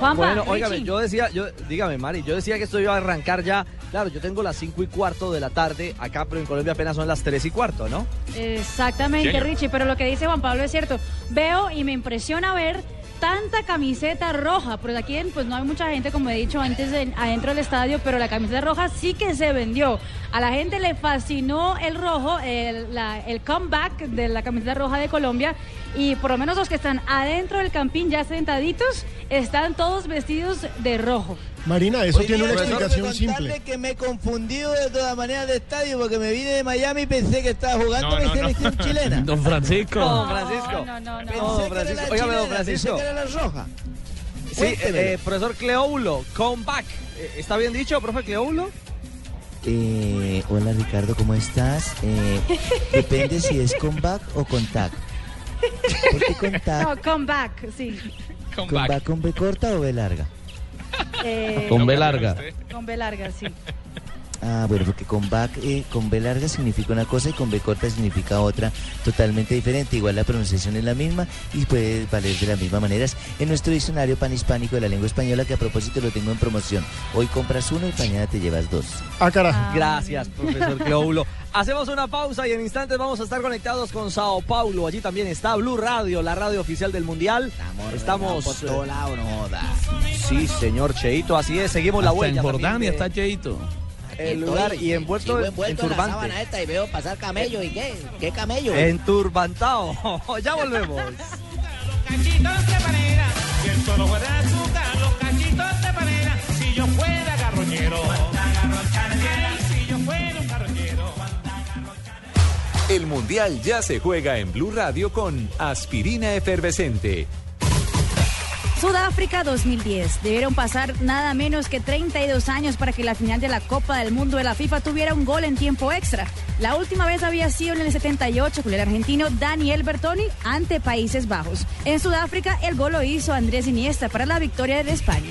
Juanpa, Bueno, óigame, yo decía, yo, dígame, Mari, yo decía que esto iba a arrancar ya. Claro, yo tengo las 5 y cuarto de la tarde acá, pero en Colombia apenas son las 3 y cuarto, ¿no? Exactamente. Richie, pero lo que dice Juan Pablo es cierto. Veo y me impresiona ver tanta camiseta roja, porque aquí pues no hay mucha gente, como he dicho antes, en- adentro del estadio, pero la camiseta roja sí que se vendió. A la gente le fascinó el rojo, el, la- el comeback de la camiseta roja de Colombia, y por lo menos los que están adentro del campín ya sentaditos, están todos vestidos de rojo. Marina, eso Hoy tiene una explicación simple. que me he confundido de todas maneras de estadio porque me vine de Miami y pensé que estaba jugando No, mi no, no. selección chilena. Don Francisco. Don Francisco. No, no, no. Pensé No, que era Francisco. la Óigame, don chilena, pensé Francisco. que era la roja. Sí, Cuéntemelo. eh, profesor Cleóbulo, comeback. Eh, ¿Está bien dicho, profe Cleóbulo? Eh, hola Ricardo, ¿cómo estás? Eh, depende si es con back o con tag. ¿Por qué con tag? No, comeback, sí. ¿Con back con B corta o B larga? Eh, Con B larga. Con B larga, sí. Ah, bueno, porque con back, eh, con B larga significa una cosa y con B corta significa otra totalmente diferente. Igual la pronunciación es la misma y puede valer de las mismas maneras. En nuestro diccionario panhispánico de la lengua española, que a propósito lo tengo en promoción. Hoy compras uno y mañana te llevas dos. Ah, carajo. Gracias, profesor Cleóbulo. Hacemos una pausa y en instantes vamos a estar conectados con Sao Paulo. Allí también está Blue Radio, la radio oficial del Mundial. Estamos por todo eh, lado, no. Sí, señor Cheito, así es. Seguimos la huella. en Jordania de está Cheito. El lugar y envuelto en en turbante. sábana esta y veo pasar camello. ¿Y qué? ¿Qué camello? Enturbantado. ya volvemos. Si yo fuera garroñero. El Mundial ya se juega en Blue Radio con Aspirina Efervescente. Sudáfrica 2010. Debieron pasar nada menos que 32 años para que la final de la Copa del Mundo de la FIFA tuviera un gol en tiempo extra. La última vez había sido en el 78 con el argentino Daniel Bertoni ante Países Bajos. En Sudáfrica el gol lo hizo Andrés Iniesta para la victoria de España.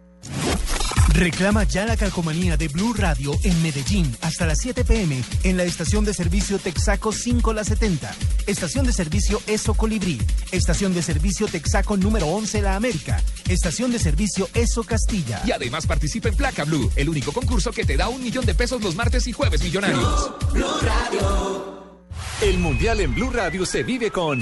Reclama ya la calcomanía de Blue Radio en Medellín hasta las 7 pm en la estación de servicio Texaco 5 La 70, estación de servicio Eso Colibrí, estación de servicio Texaco número 11 La América, estación de servicio Eso Castilla. Y además participa en Placa Blue, el único concurso que te da un millón de pesos los martes y jueves millonarios. El Mundial en Blue Radio se vive con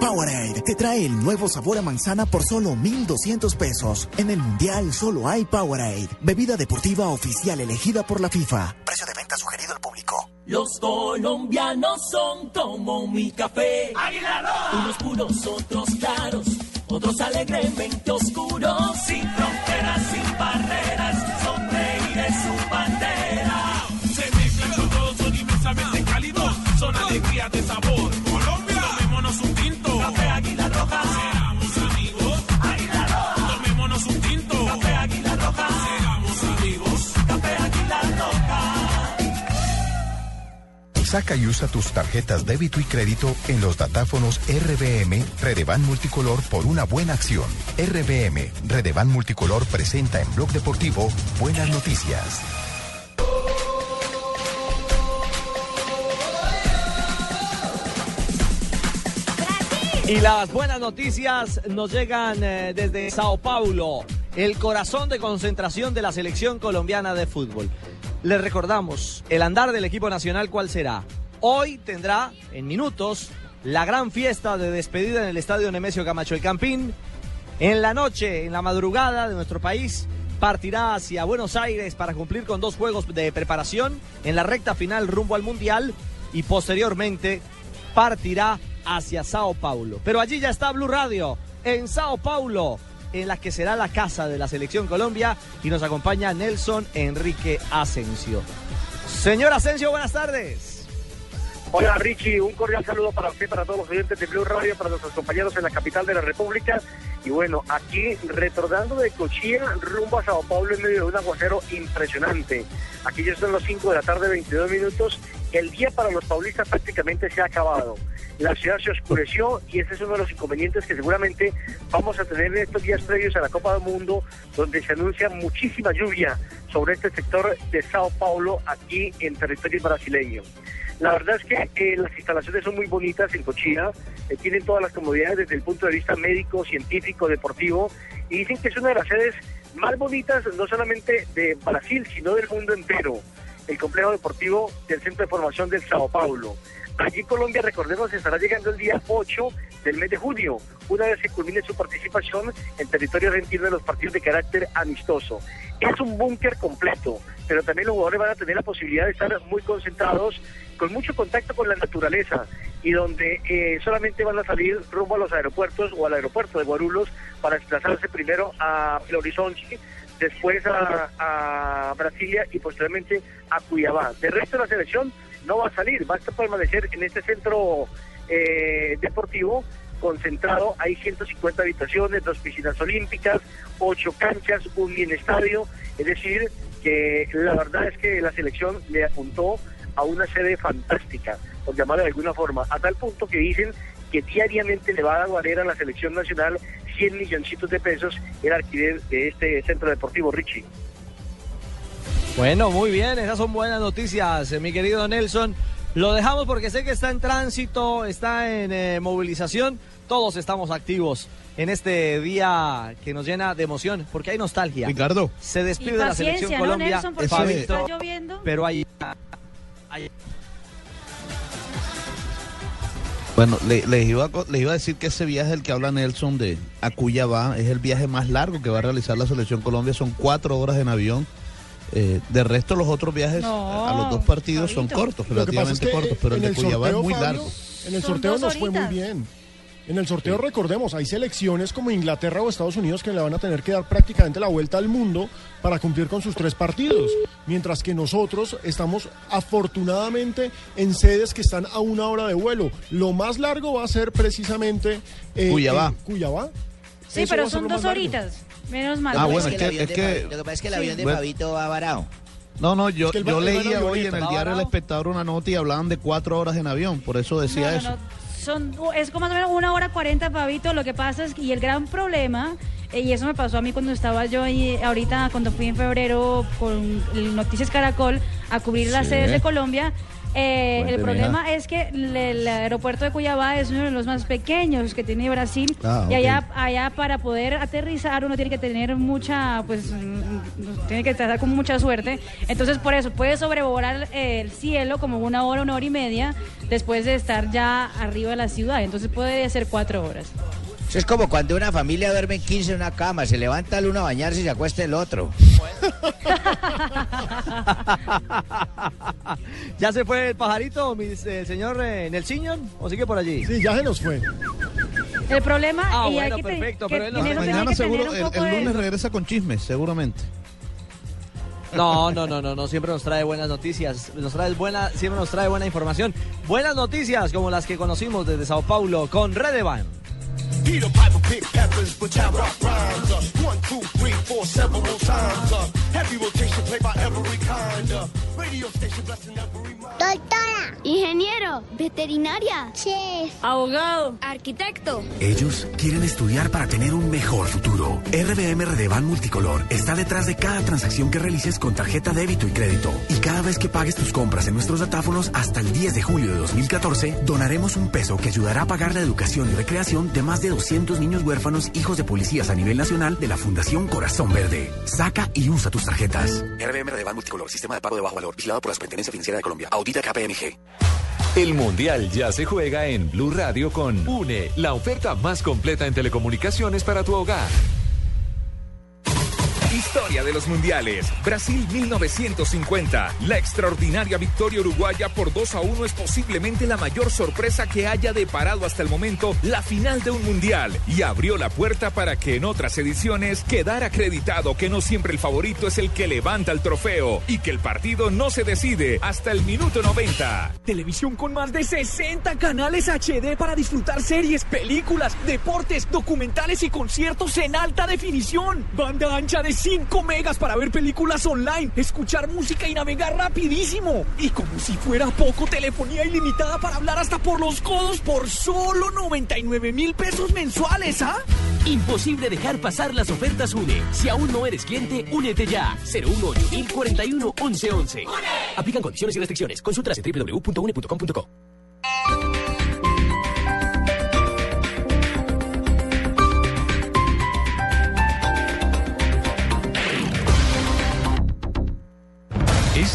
Powerade te trae el nuevo sabor a manzana por solo 1,200 pesos. En el Mundial solo hay Powerade, bebida deportiva oficial elegida por la FIFA. Precio de venta sugerido al público. Los colombianos son como mi café. Unos puros, otros claros, otros alegremente oscuros. Sin Saca y usa tus tarjetas débito y crédito en los datáfonos RBM Redevan Multicolor por una buena acción. RBM Redevan Multicolor presenta en Blog Deportivo Buenas Noticias. Y las buenas noticias nos llegan eh, desde Sao Paulo, el corazón de concentración de la selección colombiana de fútbol. Les recordamos, el andar del equipo nacional, ¿cuál será? Hoy tendrá, en minutos, la gran fiesta de despedida en el estadio Nemesio Camacho el Campín. En la noche, en la madrugada de nuestro país, partirá hacia Buenos Aires para cumplir con dos juegos de preparación en la recta final rumbo al Mundial y posteriormente partirá hacia Sao Paulo. Pero allí ya está Blue Radio en Sao Paulo, en la que será la casa de la selección Colombia y nos acompaña Nelson Enrique Asensio. Señor Asensio, buenas tardes. Hola Richie, un cordial saludo para usted, para todos los oyentes de Blue Radio, para nuestros compañeros en la capital de la República. Y bueno, aquí retornando de Cochía rumbo a Sao Paulo en medio de un aguacero impresionante. Aquí ya son las 5 de la tarde, 22 minutos. El día para los paulistas prácticamente se ha acabado. La ciudad se oscureció y ese es uno de los inconvenientes que seguramente vamos a tener en estos días previos a la Copa del Mundo, donde se anuncia muchísima lluvia sobre este sector de Sao Paulo, aquí en territorio brasileño. La verdad es que eh, las instalaciones son muy bonitas en Cochina, eh, tienen todas las comodidades desde el punto de vista médico, científico, deportivo, y dicen que es una de las sedes más bonitas no solamente de Brasil, sino del mundo entero, el complejo deportivo del Centro de Formación del Sao Paulo. Allí Colombia, recordemos, estará llegando el día 8 del mes de junio, una vez que culmine su participación en territorio argentino de los partidos de carácter amistoso. Es un búnker completo, pero también los jugadores van a tener la posibilidad de estar muy concentrados, con mucho contacto con la naturaleza y donde eh, solamente van a salir rumbo a los aeropuertos o al aeropuerto de Guarulhos para desplazarse primero a Belo después a, a Brasilia y posteriormente a Cuiabá. De resto la selección no va a salir, va a permanecer en este centro eh, deportivo concentrado. Hay 150 habitaciones, dos piscinas olímpicas, ocho canchas, un bien estadio. Es decir, que la verdad es que la selección le apuntó a una sede fantástica, por llamarla de alguna forma, a tal punto que dicen que diariamente le va a valer a la selección nacional 100 milloncitos de pesos el alquiler de este centro deportivo, Richie. Bueno, muy bien, esas son buenas noticias, eh, mi querido Nelson. Lo dejamos porque sé que está en tránsito, está en eh, movilización. Todos estamos activos en este día que nos llena de emoción, porque hay nostalgia. Ricardo. Se despide de la selección ¿no, Colombia, Nelson? Porque Fabito, está lloviendo. pero hay, hay- Bueno, le- les, iba a, co- les iba a decir que ese viaje del que habla Nelson de a Cuyabá es el viaje más largo que va a realizar la selección Colombia. Son cuatro horas en avión. Eh, de resto, los otros viajes No, a los dos partidos son cortos, es relativamente que, cortos, pero el en de Cuyabá es muy Fabio, largo. En el Son sorteo nos fue muy bien. En el sorteo, recordemos, hay selecciones como Inglaterra o Estados Unidos que le van a tener que dar prácticamente la vuelta al mundo para cumplir con sus tres partidos. Mientras que nosotros estamos afortunadamente en sedes que están a una hora de vuelo. Lo más largo va a ser precisamente eh, Cuyabá. eh, Cuyabá. Sí, Eso pero son dos horitas. Menos mal. Ah, Lo que bueno, pasa es que- es Lo que pasa es que el Sí. avión de Bueno. Fabito va varado. No, no, yo, Es que él yo leía hoy en el diario El Espectador una nota y hablaban de cuatro horas en avión, por eso decía No, no, eso. no. Son, es como más o menos una hora cuarenta, Fabito. Lo que pasa es que, y el gran problema, eh, y eso me pasó a mí cuando estaba yo ahí, ahorita, cuando fui en febrero con el Noticias Caracol a cubrir las Sí. sedes de Colombia. Eh, el problema es que el aeropuerto de Cuyabá es uno de los más pequeños que tiene Brasil Ah, y allá, allá para poder aterrizar uno tiene que tener mucha, pues, tiene que tratar con mucha suerte. Entonces por eso puede sobrevolar eh, el cielo como una hora, una hora y media después de estar ya arriba de la ciudad. Entonces puede ser cuatro horas. Eso es como cuando una familia duerme en 15 en una cama, se levanta el uno a bañarse y se acuesta el otro. ¿Ya se fue el pajarito, mi eh, señor eh? ¿O sigue por allí? Sí, ya se nos fue. El problema Ah, y bueno, hay que te- perfecto, que pero él no- primero Mañana que seguro, tener el, un poco el de- lunes regresa con chismes, seguramente. No, no, no, no, no, siempre nos trae buenas noticias, nos trae buena, siempre nos trae buena información. Buenas noticias como las que conocimos desde Sao Paulo con Redevan. Peter Piper pick peppers, but I rock rhymes. Uh, one, two, three, four, several times. Uh, heavy rotation played by every kind. Uh, radio station blessing every mind. Doctora, ingeniero, veterinaria, chef, abogado, arquitecto. Ellos quieren estudiar para tener un mejor futuro. RBM Redevan Multicolor está detrás de cada transacción que realices con tarjeta débito y crédito. Y cada vez que pagues tus compras en nuestros datáfonos hasta el 10 de julio de 2014, donaremos un peso que ayudará a pagar la educación y recreación de más de 200 niños huérfanos hijos de policías a nivel nacional de la Fundación Corazón Verde. Saca y usa tus tarjetas. RBM Redevan Multicolor, sistema de pago de bajo valor, vigilado por la Superintendencia Financiera de Colombia. Audita KPMG. El Mundial ya se juega en Blue Radio con UNE, la oferta más completa en telecomunicaciones para tu hogar. Historia de los mundiales. Brasil 1950. La extraordinaria victoria uruguaya por 2 a 1 es posiblemente la mayor sorpresa que haya deparado hasta el momento la final de un mundial y abrió la puerta para que en otras ediciones quedara acreditado que no siempre el favorito es el que levanta el trofeo y que el partido no se decide hasta el minuto 90. Televisión con más de 60 canales HD para disfrutar series, películas, deportes, documentales y conciertos en alta definición. Banda ancha de 5 megas para ver películas online, escuchar música y navegar rapidísimo. Y como si fuera poco, telefonía ilimitada para hablar hasta por los codos por solo 99 mil pesos mensuales, ¿ah? Imposible dejar pasar las ofertas UNE. Si aún no eres cliente, únete ya. 018 41 1111. Aplican condiciones y restricciones. Consultas en www.une.com.co.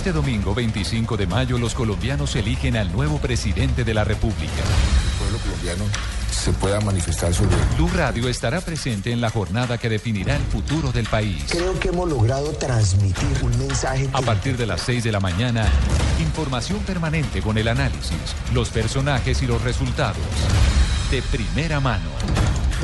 Este domingo 25 de mayo los colombianos eligen al nuevo presidente de la República. el pueblo colombiano se pueda manifestar sobre Blue Radio estará presente en la jornada que definirá el futuro del país. Creo que hemos logrado transmitir un mensaje. A partir de las 6 de la mañana, información permanente con el análisis, los personajes y los resultados. De primera mano.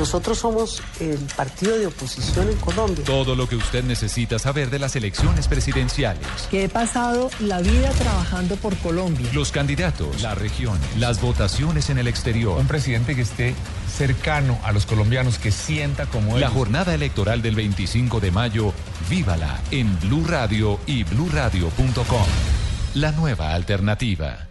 Nosotros somos el partido de oposición en Colombia. Todo lo que usted necesita saber de las elecciones presidenciales. Que he pasado la vida trabajando por Colombia. Los candidatos, la región, las votaciones en el exterior. Un presidente que esté cercano a los colombianos, que sienta como él. La jornada electoral del 25 de mayo, vívala en Blue Radio y bluradio.com. La nueva alternativa.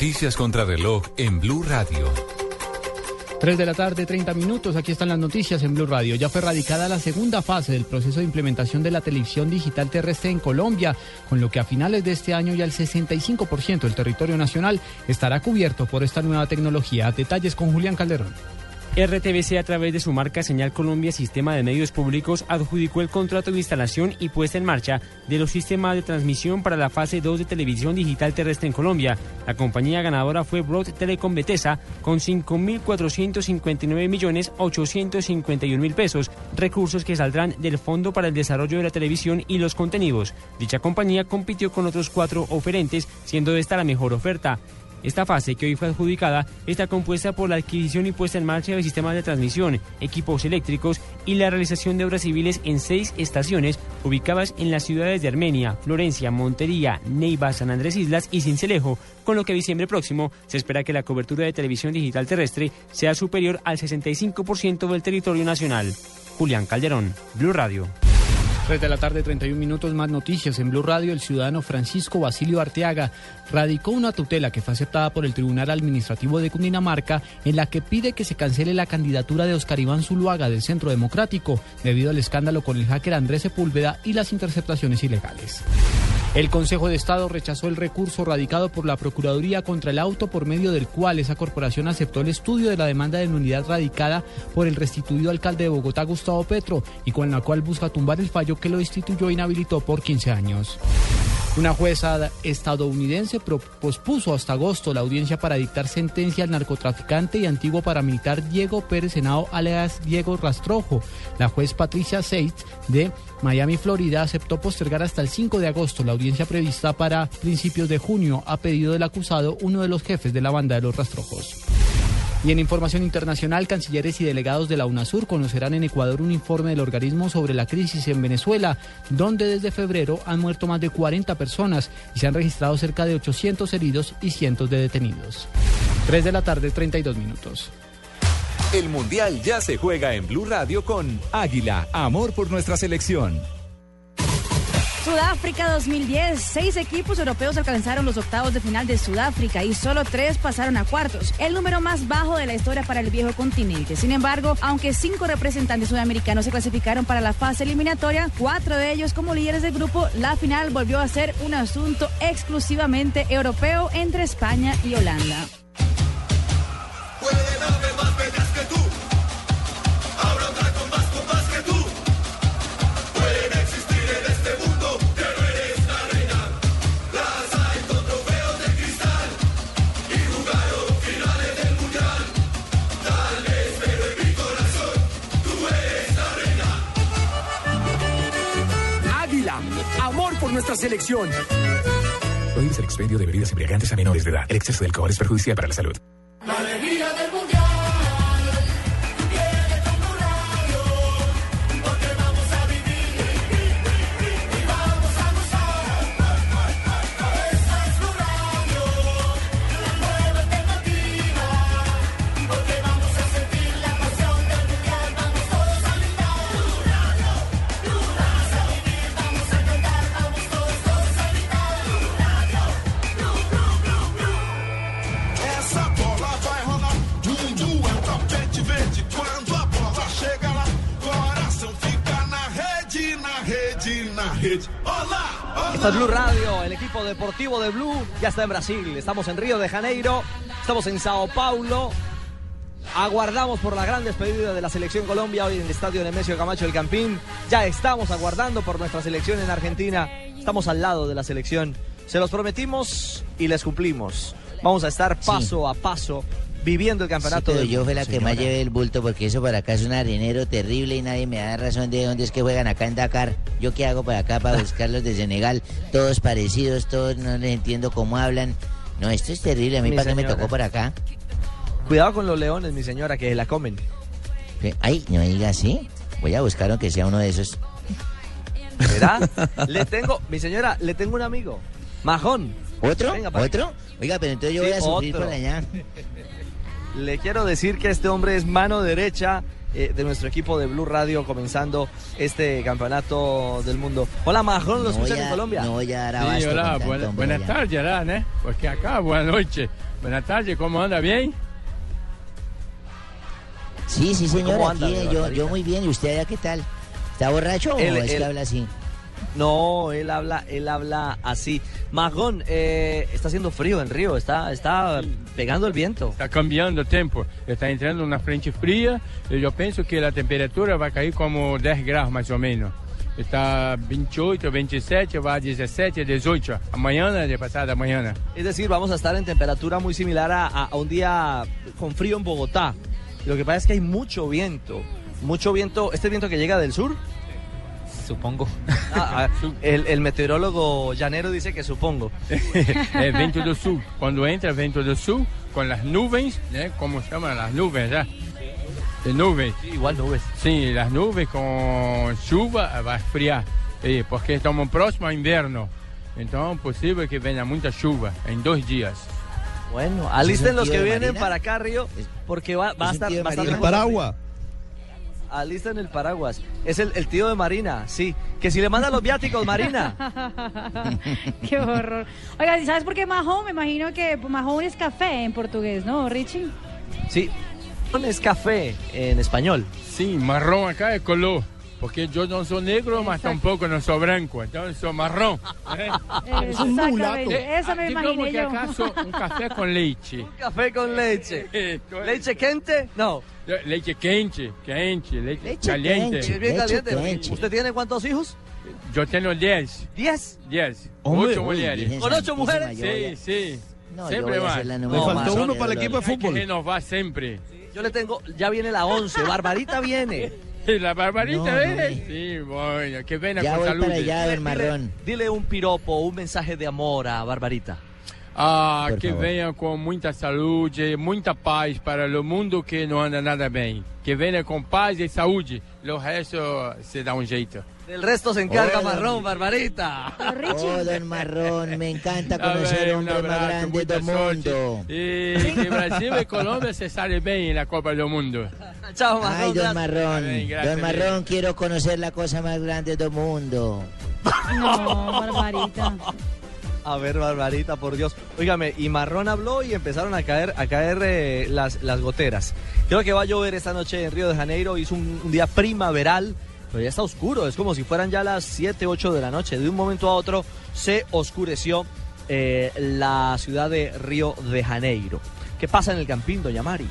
Noticias contra reloj en Blue Radio. 3 de la tarde, 30 minutos. Aquí están las noticias en Blue Radio. Ya fue radicada la segunda fase del proceso de implementación de la televisión digital terrestre en Colombia, con lo que a finales de este año ya el 65% del territorio nacional estará cubierto por esta nueva tecnología. Detalles con Julián Calderón. RTBC a través de su marca Señal Colombia Sistema de Medios Públicos adjudicó el contrato de instalación y puesta en marcha de los sistemas de transmisión para la fase 2 de televisión digital terrestre en Colombia. La compañía ganadora fue Broad Telecom Betesa con 5.459 millones 851 mil pesos, recursos que saldrán del Fondo para el Desarrollo de la Televisión y los Contenidos. Dicha compañía compitió con otros cuatro oferentes, siendo esta la mejor oferta. Esta fase, que hoy fue adjudicada, está compuesta por la adquisición y puesta en marcha de sistemas de transmisión, equipos eléctricos y la realización de obras civiles en seis estaciones ubicadas en las ciudades de Armenia, Florencia, Montería, Neiva, San Andrés Islas y Cincelejo, con lo que diciembre próximo se espera que la cobertura de televisión digital terrestre sea superior al 65% del territorio nacional. Julián Calderón, Blue Radio. 3 de la tarde, 31 minutos más noticias. En Blue Radio, el ciudadano Francisco Basilio Arteaga radicó una tutela que fue aceptada por el Tribunal Administrativo de Cundinamarca en la que pide que se cancele la candidatura de Oscar Iván Zuluaga del Centro Democrático debido al escándalo con el hacker Andrés Sepúlveda y las interceptaciones ilegales. El Consejo de Estado rechazó el recurso radicado por la Procuraduría contra el auto por medio del cual esa corporación aceptó el estudio de la demanda de inmunidad radicada por el restituido alcalde de Bogotá, Gustavo Petro, y con la cual busca tumbar el fallo que lo instituyó e inhabilitó por 15 años. Una jueza estadounidense pospuso hasta agosto la audiencia para dictar sentencia al narcotraficante y antiguo paramilitar Diego Pérez Senado, alias Diego Rastrojo. La juez Patricia Seitz de Miami, Florida, aceptó postergar hasta el 5 de agosto la audiencia prevista para principios de junio a pedido del acusado, uno de los jefes de la banda de los Rastrojos. Y en información internacional, cancilleres y delegados de la UNASUR conocerán en Ecuador un informe del organismo sobre la crisis en Venezuela, donde desde febrero han muerto más de 40 personas y se han registrado cerca de 800 heridos y cientos de detenidos. 3 de la tarde, 32 minutos. El Mundial ya se juega en Blue Radio con Águila, amor por nuestra selección. Sudáfrica 2010. Seis equipos europeos alcanzaron los octavos de final de Sudáfrica y solo tres pasaron a cuartos, el número más bajo de la historia para el viejo continente. Sin embargo, aunque cinco representantes sudamericanos se clasificaron para la fase eliminatoria, cuatro de ellos como líderes del grupo, la final volvió a ser un asunto exclusivamente europeo entre España y Holanda. Nuestra selección. Prohíbes el expendio de bebidas embriagantes a menores de edad. El exceso de alcohol es perjudicial para la salud. Esta es Blue Radio, el equipo deportivo de Blue ya está en Brasil, estamos en Río de Janeiro, estamos en Sao Paulo. Aguardamos por la gran despedida de la selección Colombia hoy en el estadio Nemesio Camacho del Campín. Ya estamos aguardando por nuestra selección en Argentina. Estamos al lado de la selección. Se los prometimos y les cumplimos. Vamos a estar paso a paso viviendo el Sí, campeonato pero del yo fui mundo, la que más llevé el bulto porque eso para acá es un arenero terrible y nadie me da razón de dónde es que juegan acá en Dakar. ¿Yo qué hago para acá para buscarlos de Senegal? Todos parecidos, todos no les entiendo cómo hablan. No, esto es terrible. A mí Mi para qué me tocó por acá. Cuidado con los leones, mi señora, que la comen. ¿Qué? Ay, no me diga así. Voy a buscar aunque sea uno de esos. ¿Verdad? le tengo, mi señora, le tengo un amigo. Majón. ¿Otro? Venga, ¿Otro? Oiga, pero entonces yo Sí, voy a sufrir otro. por allá. Le quiero decir que este hombre es mano derecha eh, de nuestro equipo de Blue Radio comenzando este campeonato del mundo. Hola, Majón, ¿lo No escuchan voy en Colombia? no voy a dar Sí, hola, buena- buenas tardes, Arán, ¿eh? Porque acá, buenas noches. Buenas tardes, ¿cómo anda? ¿Bien? Sí, sí, señor. ¿Cómo anda, aquí, eh, yo, yo muy bien. ¿Y usted allá qué tal? ¿Está borracho Él- o es que habla así? No, él habla, él habla así. Majón, eh, está haciendo frío en Río, está, está pegando el viento. Está cambiando el tiempo. Está entrando una frente fría y yo pienso que la temperatura va a caer como 10 grados más o menos. Está 28, 27, va a 17, 18. Mañana, de pasada mañana. Es decir, vamos a estar en temperatura muy similar a, a- a un día con frío en Bogotá. Lo que pasa es que hay mucho viento, mucho viento. ¿Este viento que llega del sur? Supongo. Ah, ah, el, el meteorólogo llanero dice que supongo. el viento del sur. Cuando entra el viento del sur, con las nubes, ¿eh? ¿cómo se llaman las nubes? ya? De nubes. igual nubes. Sí, las nubes con chuva va a esfriar, eh, porque estamos próximos a invierno. Entonces es posible que venga mucha chuva en dos días. Bueno, ¿Ese alisten los que vienen Marina? para acá, Río, porque va, va a estar bastante Marina? fuerte. Alista en el paraguas. Es el, el tío de Marina, sí. Que si le manda los viáticos, Marina. Qué horror. Oiga, ¿y ¿sabes por qué majón? Me imagino que majón es café en portugués, ¿no, Richie? Sí. Es café en español. Sí, marrón acá es color. Porque yo no soy negro, más tampoco no soy blanco. Entonces soy marrón. ¿eh? Exactamente, eso me Así imaginé que yo. acaso un café con leche. Café con leche. ¿Leche quente? No. Leche quente, quente, leche, Leche caliente. quente, bien caliente. ¿Usted tiene cuántos hijos? Yo tengo 10. ¿10? 10. Hombre, Ocho mujeres. ¿Con ocho mujeres? Sí, sí. No, siempre va. número Le faltó más, uno para el equipo de Hay que fútbol. renovar siempre. Yo le tengo, ya viene la 11, Barbarita viene. La barbarita, No, ¿ves? Sí, bueno, que venga Ya con voy salud. para allá, don Marrón. Dile un piropo, un mensaje de amor a Barbarita. Ah, Por que favor. venha com muita saúde, muita paz para o mundo que não anda nada bem. Que venha com paz e saúde. O resto se dá um jeito. Del resto se encarga Hola. Marrón, Barbarita. Oh, don Marrón, me encanta A conocer ver, hombres más grandes muita del mundo. E que Brasil e Colômbia se sale bem na Copa do Mundo. Chao, Ay, don Marrón, gracias, don Marrón, quiero conocer la cosa más grande del mundo. No, Barbarita. A ver, Barbarita, por Dios. Óigame, y Marrón habló y empezaron a caer, a caer eh, las, las goteras. Creo que va a llover esta noche en Río de Janeiro. Hizo un, un día primaveral, pero ya está oscuro. Es como si fueran ya las 7, 8 de la noche. De un momento a otro se oscureció eh, la ciudad de Río de Janeiro. ¿Qué pasa en el Campín, doña Mari?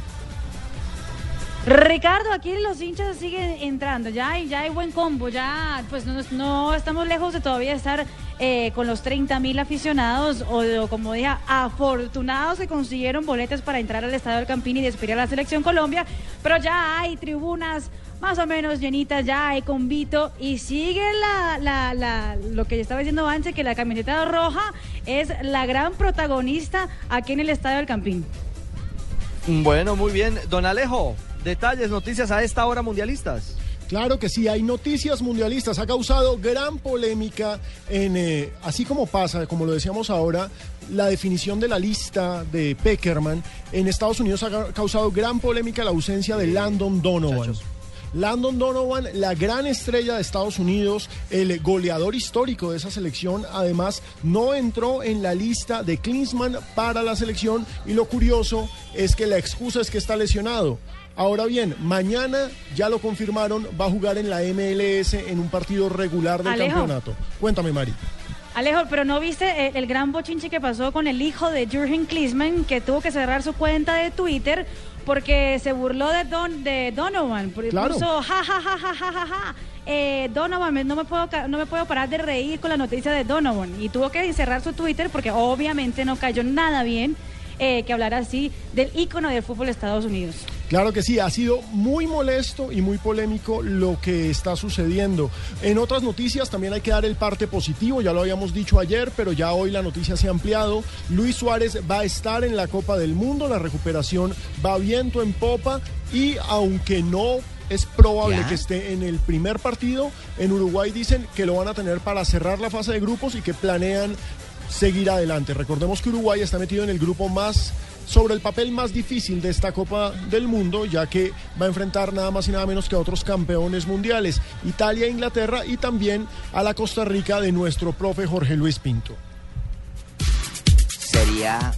Ricardo, aquí los hinchas siguen entrando, ya hay, ya hay buen combo, ya pues no, no estamos lejos de todavía estar eh, con los 30 mil aficionados o, como dije, afortunados que consiguieron boletas para entrar al Estadio del Campín y despedir a la Selección Colombia, pero ya hay tribunas más o menos llenitas, ya hay convito y sigue la, la, lo que estaba diciendo antes, que la camioneta roja es la gran protagonista aquí en el Estadio del Campín. Bueno, muy bien. Don Alejo, detalles, noticias a esta hora mundialistas. Claro que sí, hay noticias mundialistas. Ha causado gran polémica en, eh, así como pasa, como lo decíamos ahora, la definición de la lista de Peckerman. En Estados Unidos ha ca- causado gran polémica la ausencia de Landon Donovan. Landon Donovan, la gran estrella de Estados Unidos, el goleador histórico de esa selección, además no entró en la lista de Klinsmann para la selección y lo curioso es que la excusa es que está lesionado. Ahora bien, mañana ya lo confirmaron, va a jugar en la MLS en un partido regular del Alejo. campeonato. Cuéntame, Mari. Alejo, pero ¿no viste el, el gran bochinche que pasó con el hijo de Jürgen Klinsmann, que tuvo que cerrar su cuenta de Twitter porque se burló de, Don, de Donovan? Claro. Puso ja, ja, ja, ja, ja, ja, ja. Eh, Donovan, no me, puedo, no me puedo parar de reír con la noticia de Donovan. Y tuvo que cerrar su Twitter porque obviamente no cayó nada bien eh, que hablara así del ícono del fútbol de Estados Unidos. Claro que sí, ha sido muy molesto y muy polémico lo que está sucediendo. En otras noticias también hay que dar el parte positivo, ya lo habíamos dicho ayer, pero ya hoy la noticia se ha ampliado. Luis Suárez va a estar en la Copa del Mundo, la recuperación va viento en popa y aunque no es probable Ya. que esté en el primer partido, en Uruguay dicen que lo van a tener para cerrar la fase de grupos y que planean seguir adelante. Recordemos que Uruguay está metido en el grupo más sobre el papel más difícil de esta Copa del Mundo, ya que va a enfrentar nada más y nada menos que a otros campeones mundiales, Italia e Inglaterra, y también a la Costa Rica de nuestro profe Jorge Luis Pinto. Sería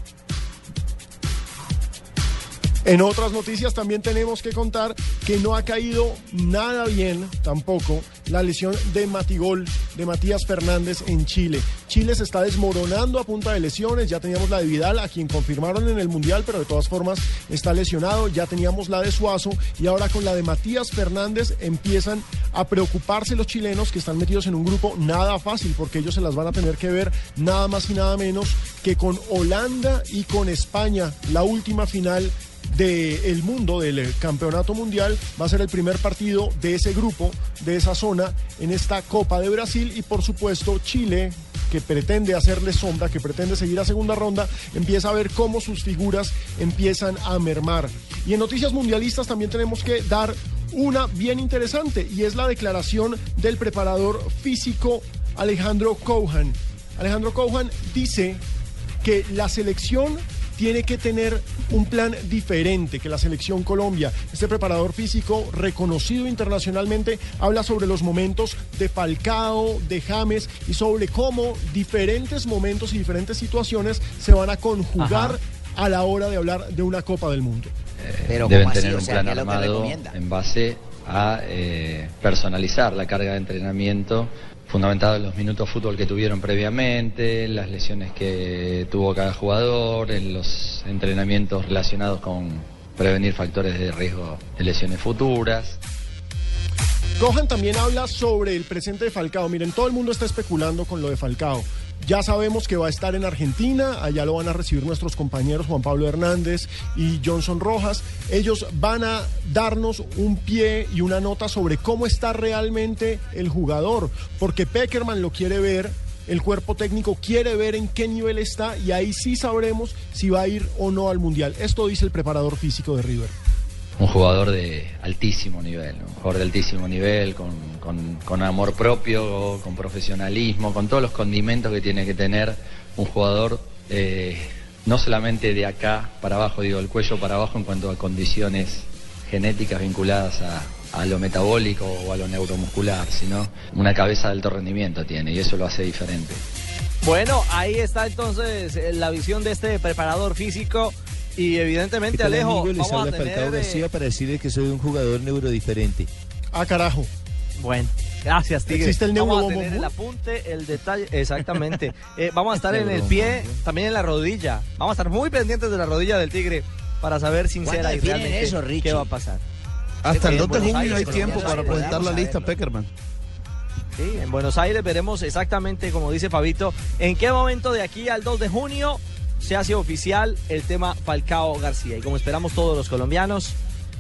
En otras noticias también tenemos que contar que no ha caído nada bien tampoco la lesión de Matigol, de Matías Fernández en Chile. Chile se está desmoronando a punta de lesiones, ya teníamos la de Vidal, a quien confirmaron en el Mundial, pero de todas formas está lesionado, ya teníamos la de Suazo y ahora con la de Matías Fernández empiezan a preocuparse los chilenos que están metidos en un grupo nada fácil, porque ellos se las van a tener que ver nada más y nada menos que con Holanda y con España, la última final del mundo, del campeonato mundial, va a ser el primer partido de ese grupo, de esa zona, en esta Copa de Brasil y por supuesto Chile que pretende hacerle sombra, que pretende seguir a segunda ronda, empieza a ver cómo sus figuras empiezan a mermar. Y en noticias mundialistas también tenemos que dar una bien interesante y es la declaración del preparador físico Alejandro Cohan. Alejandro Cohan dice que la selección tiene que tener un plan diferente que la selección Colombia. Este preparador físico reconocido internacionalmente habla sobre los momentos de Falcao, de James y sobre cómo diferentes momentos y diferentes situaciones se van a conjugar a la hora de hablar de una Copa del Mundo. Deben tener un plan armado en base a eh, personalizar la carga de entrenamiento fundamentado en los minutos de fútbol que tuvieron previamente, las lesiones que tuvo cada jugador, en los entrenamientos relacionados con prevenir factores de riesgo de lesiones futuras. Gohan también habla sobre el presente de Falcao. Miren, todo el mundo está especulando con lo de Falcao. Ya sabemos que va a estar en Argentina, allá lo van a recibir nuestros compañeros Juan Pablo Hernández y Johnson Rojas. Ellos van a darnos un pie y una nota sobre cómo está realmente el jugador, porque Peckerman lo quiere ver, el cuerpo técnico quiere ver en qué nivel está y ahí sí sabremos si va a ir o no al Mundial. Esto dice el preparador físico de River. Un jugador de altísimo nivel, un jugador de altísimo nivel, con, con- con amor propio, con profesionalismo, con todos los condimentos que tiene que tener un jugador, eh, no solamente de acá para abajo, digo, el cuello para abajo en cuanto a condiciones genéticas vinculadas a, a lo metabólico o a lo neuromuscular, sino una cabeza de alto rendimiento tiene y eso lo hace diferente. Bueno, ahí está entonces eh, la visión de este preparador físico y evidentemente ¿Qué tal, Alejo, vamos a habla tener, Falcao eh, García para decirles que soy un jugador neurodiferente. Ah, carajo. Bueno, gracias, Tigre. ¿Existe el Vamos a tener el apunte, el detalle, exactamente. Eh, vamos a estar en el pie, también en la rodilla. Vamos a estar muy pendientes de la rodilla del Tigre para saber sincera y realmente eso, qué va a pasar. Hasta el En 2 de junio hay tiempo para presentar la lista. Peckerman. Sí, en Buenos Aires veremos exactamente, como dice Fabito, en qué momento de aquí al 2 de junio se hace oficial el tema Falcao García. Y como esperamos todos los colombianos,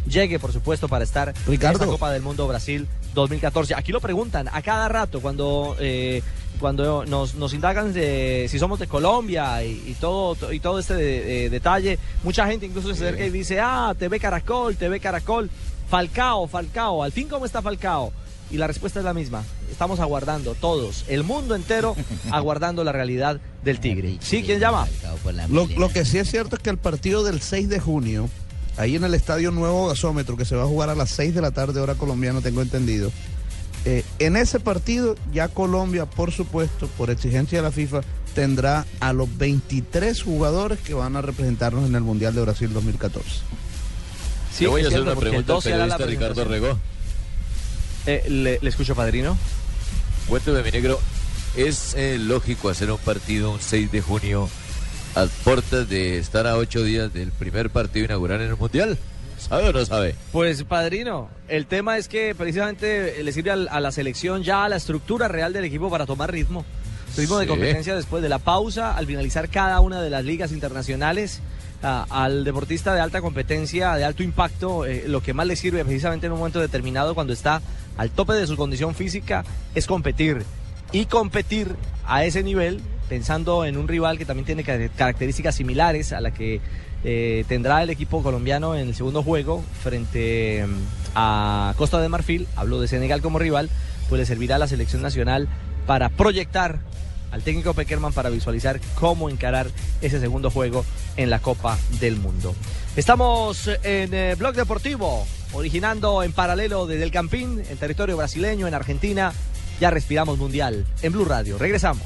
llegue, por supuesto, para estar en Ricardo. esta Copa del Mundo Brasil 2014. Aquí lo preguntan a cada rato cuando... eh, cuando nos, nos indagan de si somos de Colombia y, y todo y todo este de- de- detalle, mucha gente incluso se acerca y dice, ah, TV Caracol, TV Caracol, Falcao, Falcao, al fin cómo está Falcao. Y la respuesta es la misma. Estamos aguardando todos, el mundo entero, aguardando la realidad del Tigre. ¿Sí? ¿Quién llama? Lo, lo que sí es cierto es que el partido del 6 de junio, ahí en el Estadio Nuevo Gasómetro, que se va a jugar a las 6 de la tarde, hora colombiana, tengo entendido. eh, en ese partido ya Colombia, por supuesto, por exigencia de la FIFA, tendrá a los 23 jugadores que van a representarnos en el Mundial de Brasil 2014. Sí, Le voy a hacer una pregunta al 12 hará la periodista Ricardo. Regó. Eh, le, le escucho, padrino. Cuénteme, mi negro, ¿es eh, lógico hacer un partido un 6 de junio a puertas de estar a ocho días del primer partido inaugural en el Mundial? ¿Sabe o no sabe? Pues padrino, el tema es que precisamente le sirve a, la selección ya a la estructura real del equipo para tomar ritmo. Ritmo de competencia después de la pausa, al finalizar cada una de las ligas internacionales. a- al deportista de alta competencia, de alto impacto, eh, lo que más le sirve precisamente en un momento determinado cuando está al tope de su condición física es competir. Y competir a ese nivel, pensando en un rival que también tiene ca- características similares a la que eh, tendrá el equipo colombiano en el segundo juego frente mm, a Costa de Marfil, hablo de Senegal como rival, pues le servirá a la selección nacional para proyectar al técnico Peckerman para visualizar cómo encarar ese segundo juego en la Copa del Mundo. Estamos en eh, Blog Deportivo, originando en paralelo desde el Campín, en territorio brasileño, en Argentina. Ya respiramos mundial en Blue Radio. Regresamos.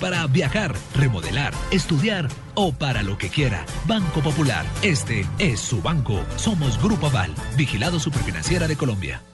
para viajar, remodelar, estudiar o para lo que quiera. Banco Popular. Este es su banco. Somos Grupo Aval, vigilado superfinanciera de Colombia.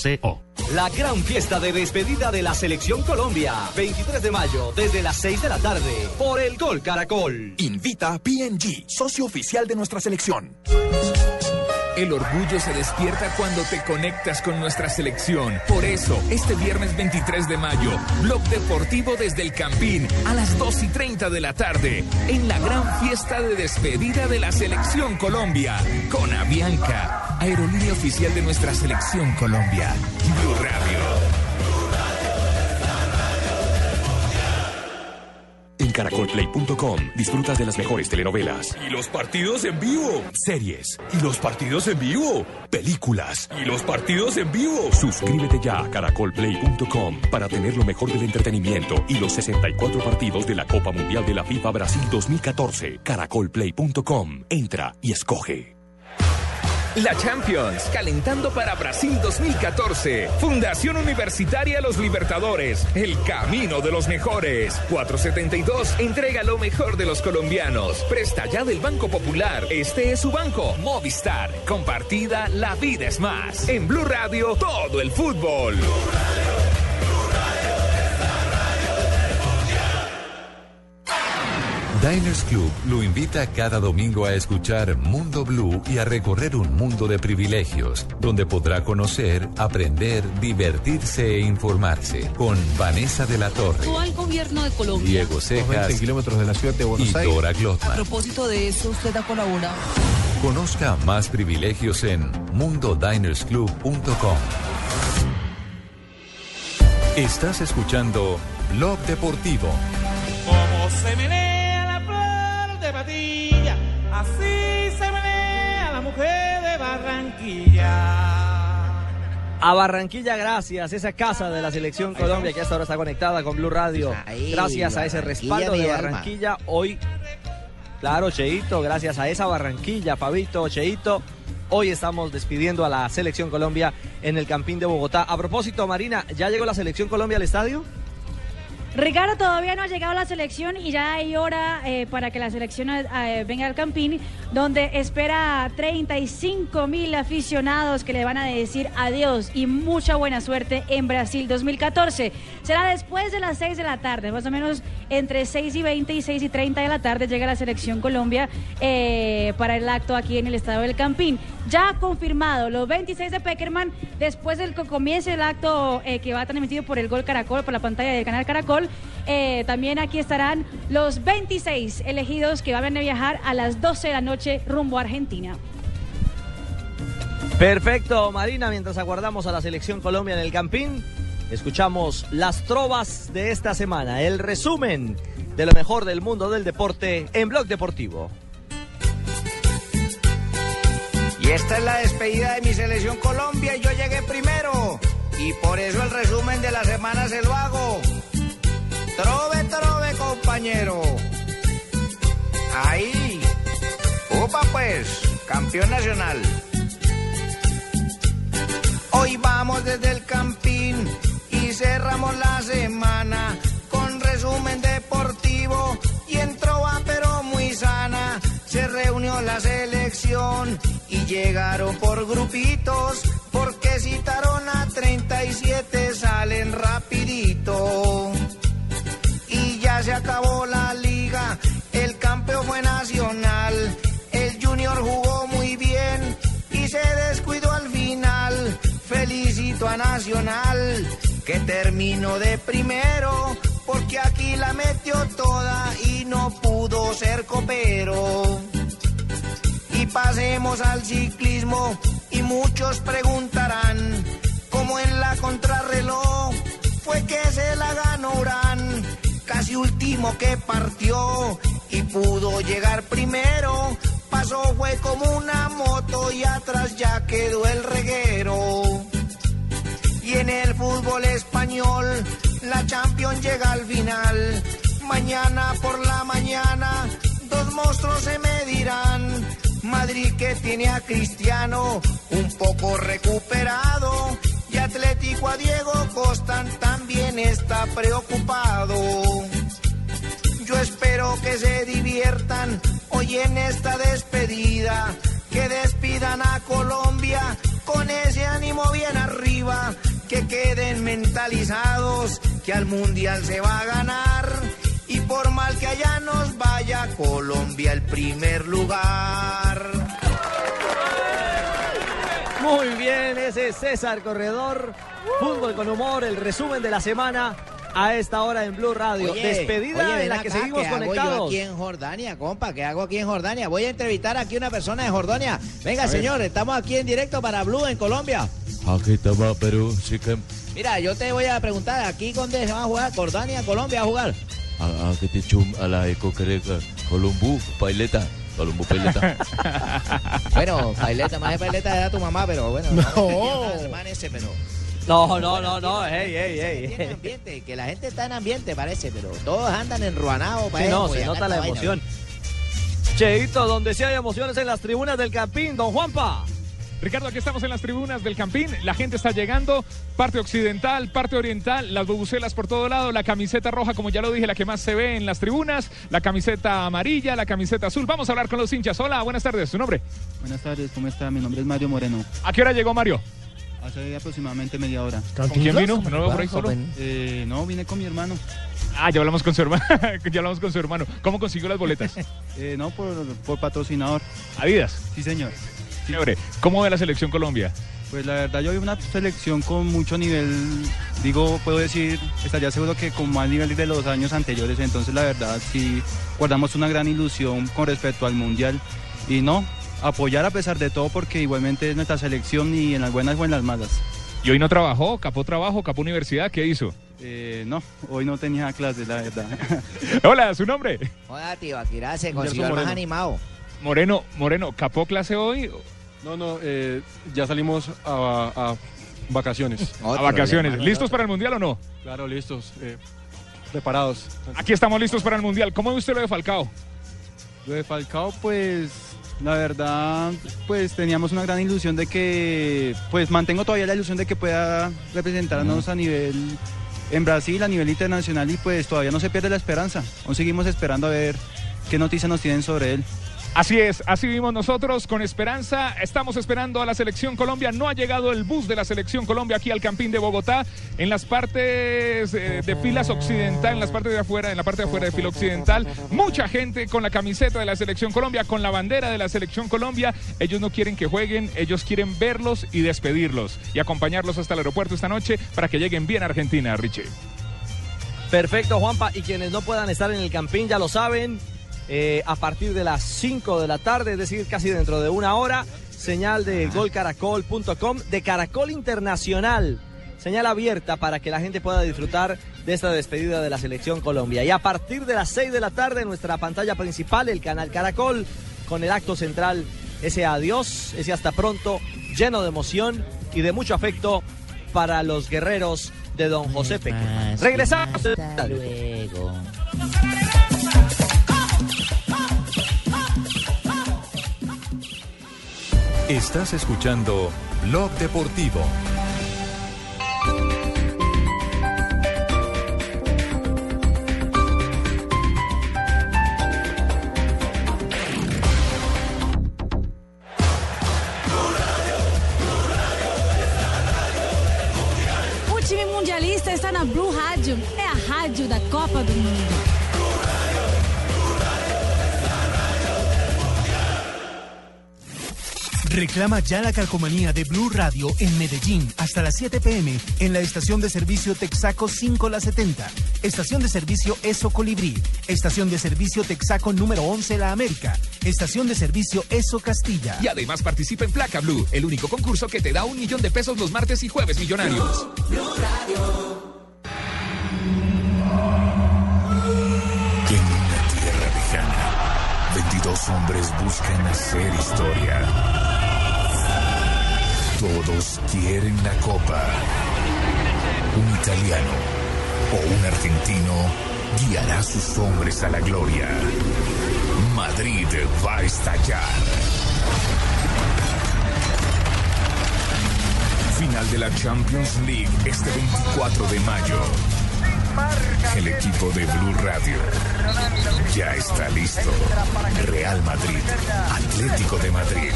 La gran fiesta de despedida de la Selección Colombia. 23 de mayo, desde las 6 de la tarde, por el Gol Caracol. Invita a PNG, socio oficial de nuestra selección. El orgullo se despierta cuando te conectas con nuestra selección. Por eso, este viernes 23 de mayo, Blog Deportivo desde el Campín a las 2 y 30 de la tarde, en la gran fiesta de despedida de la Selección Colombia, con Avianca, aerolínea oficial de nuestra Selección Colombia. Blue Radio. En caracolplay.com disfrutas de las mejores telenovelas, Y los partidos en vivo. series Y los partidos en vivo. películas. Y los partidos en vivo. Suscríbete ya a caracolplay.com para tener lo mejor del entretenimiento y los 64 partidos de la Copa Mundial de la FIFA Brasil 2014. Caracolplay.com. Entra y escoge. La Champions, calentando para Brasil 2014. Fundación Universitaria Los Libertadores, el camino de los mejores. 472, entrega lo mejor de los colombianos. Presta ya del Banco Popular. Este es su banco, Movistar. Compartida, la vida es más. En Blue Radio, todo el fútbol. Diners Club lo invita cada domingo a escuchar Mundo Blue y a recorrer un mundo de privilegios, donde podrá conocer, aprender, divertirse e informarse con Vanessa de la Torre, al gobierno de Colombia. Diego Cejas 20 kilómetros de la ciudad de Buenos y Aires. Dora A Glotman. propósito de eso, usted ha colaborado. Conozca más privilegios en mundodinersclub.com. Estás escuchando Blog Deportivo. Como se menea patilla, así se menea la mujer de Barranquilla. A Barranquilla, gracias. Esa casa de la Selección Colombia que hasta ahora está conectada con Blue Radio. Gracias a ese respaldo de. Barranquilla. Hoy, claro, Cheito, gracias a esa Barranquilla, Fabito, Cheito. Hoy estamos despidiendo a la Selección Colombia en el Campín de Bogotá. A propósito, Marina, ¿ya llegó la Selección Colombia al estadio? Ricardo todavía no ha llegado la selección y ya hay hora eh, para que la selección eh, venga al Campín, donde espera a 35 mil aficionados que le van a decir adiós y mucha buena suerte en Brasil 2014. Será después de las 6 de la tarde, más o menos entre 6 y 20 y 6 y 30 de la tarde llega la selección Colombia eh, para el acto aquí en el Estadio del Campín. Ya confirmado, los 26 de Peckerman, después del que comience el acto eh, que va transmitido por el Gol Caracol, por la pantalla del canal Caracol, eh, también aquí estarán los 26 elegidos que van a viajar a las 12 de la noche rumbo a Argentina. Perfecto, Marina. Mientras aguardamos a la Selección Colombia en el Campín, escuchamos las trovas de esta semana, el resumen de lo mejor del mundo del deporte en Blog Deportivo. Y esta es la despedida de mi selección Colombia y yo llegué primero. Y por eso el resumen de la semana se lo hago. Trove, trove, compañero. Ahí. Opa pues, campeón nacional. Hoy vamos desde el campín y cerramos la semana con resumen deportivo y en trova pero muy sana. Se reunió la selección y llegaron por grupitos porque citaron a 37 salen rapidito. Que terminó de primero porque aquí la metió toda y no pudo ser copero. Y pasemos al ciclismo y muchos preguntarán cómo en la contrarreloj fue que se la ganó Urán, casi último que partió y pudo llegar primero. Pasó fue como una moto y atrás ya quedó el reguero. Y en el fútbol español, la Champions llega al final. Mañana por la mañana, dos monstruos se medirán. Madrid que tiene a Cristiano un poco recuperado. Y Atlético a Diego Costa también está preocupado. Yo espero que se diviertan hoy en esta despedida, que despidan a Colombia con ese ánimo bien arriba, que queden mentalizados que al mundial se va a ganar y por mal que allá nos vaya Colombia el primer lugar. Muy bien, ese es César Corredor. Fútbol con humor, el resumen de la semana a esta hora en Blue Radio. Oye, Despedida oye, en ven la que seguimos ¿qué hago yo conectados. aquí en Jordania, compa? ¿Qué hago aquí en Jordania? Voy a entrevistar aquí a una persona de Jordania. Venga, señor, estamos aquí en directo para Blue en Colombia. Aquí estamos, pero sí que... Mira, yo te voy a preguntar, ¿aquí dónde se va a jugar? Jordania, Colombia a jugar. A, a que te chum a la eco creca. Columbu, paileta. Columbu, paileta. Bueno, paileta, más de paileta era tu mamá, pero bueno. No. pero... No, no, no, no, hey, hey, hey. Tiene ambiente, que la gente está en ambiente, parece, pero todos andan enruanados. Sí, parece, no, se nota la vaina. emoción. Cheito, donde sí hay emociones en las tribunas del Campín, don Juanpa. Ricardo, aquí estamos en las tribunas del Campín. La gente está llegando, parte occidental, parte oriental, las bubucelas por todo lado, la camiseta roja, como ya lo dije, la que más se ve en las tribunas, la camiseta amarilla, la camiseta azul. Vamos a hablar con los hinchas. Hola, buenas tardes. ¿Su nombre? Buenas tardes, ¿cómo está? Mi nombre es Mario Moreno. ¿A qué hora llegó Mario? Hace aproximadamente media hora. ¿Con quién vino? ¿No lo veo por ahí solo? Eh, no, vine con mi hermano. Ah, ya hablamos con su hermano. ya hablamos con su hermano. ¿Cómo consiguió las boletas? Eh, no, por, por patrocinador. Adidas. Sí, señor. Chévere. ¿Cómo ve la selección Colombia? Pues la verdad, yo vi una selección con mucho nivel. Digo, puedo decir, estaría seguro que con más nivel de los años anteriores. Entonces, la verdad, sí guardamos una gran ilusión con respecto al mundial. Y no, apoyar a pesar de todo, porque igualmente es nuestra selección y en las buenas o en las malas. ¿Y hoy no trabajó? ¿Capó trabajo? ¿Capó universidad? ¿Qué hizo? Eh, no, hoy no tenía clases, la verdad. Hola, ¿su nombre? Joda, tío, Akira se consiguió el más animado. Moreno, Moreno, ¿capó clase hoy? No, no, eh, ya salimos a, a vacaciones. A vacaciones. ¿Listos para el Mundial o no? Claro, listos. eh, preparados. Aquí estamos listos para el Mundial. ¿Cómo ve usted lo de Falcao? Lo de Falcao, pues, la verdad, pues teníamos una gran ilusión de que, pues mantengo todavía la ilusión de que pueda representarnos a nivel en Brasil, a nivel internacional y pues todavía no se pierde la esperanza. Aún seguimos esperando a ver qué noticias nos tienen sobre él. Así es, así vivimos nosotros con esperanza. Estamos esperando a la selección Colombia. No ha llegado el bus de la selección Colombia aquí al Campín de Bogotá. En las partes eh, de filas occidental, en las partes de afuera, en la parte de afuera de fila occidental, mucha gente con la camiseta de la selección Colombia, con la bandera de la selección Colombia. Ellos no quieren que jueguen, ellos quieren verlos y despedirlos y acompañarlos hasta el aeropuerto esta noche para que lleguen bien a Argentina, Richie. Perfecto, Juanpa. Y quienes no puedan estar en el Campín ya lo saben. Eh, a partir de las 5 de la tarde, es decir, casi dentro de una hora, señal de golcaracol.com de Caracol Internacional. Señal abierta para que la gente pueda disfrutar de esta despedida de la selección Colombia. Y a partir de las 6 de la tarde, nuestra pantalla principal, el canal Caracol, con el acto central, ese adiós, ese hasta pronto, lleno de emoción y de mucho afecto para los guerreros de don José Pequeman. Regresamos. Hasta luego. Estás escuchando Blog Deportivo. O time mundialista está na Blue Rádio. É a rádio da Copa do Mundo. Reclama ya la calcomanía de Blue Radio en Medellín hasta las 7 pm en la estación de servicio Texaco 5 La 70, estación de servicio ESO Colibrí, estación de servicio Texaco número 11 La América, estación de servicio ESO Castilla. Y además participa en Placa Blue, el único concurso que te da un millón de pesos los martes y jueves millonarios. En una tierra lejana, 22 hombres buscan hacer historia. Todos quieren la copa, Un italiano o un argentino guiará a sus hombres a la gloria. Madrid va a estallar. Final de la Champions League este 24 de mayo. El equipo de Blue Radio ya está listo. Real Madrid, Atlético de Madrid,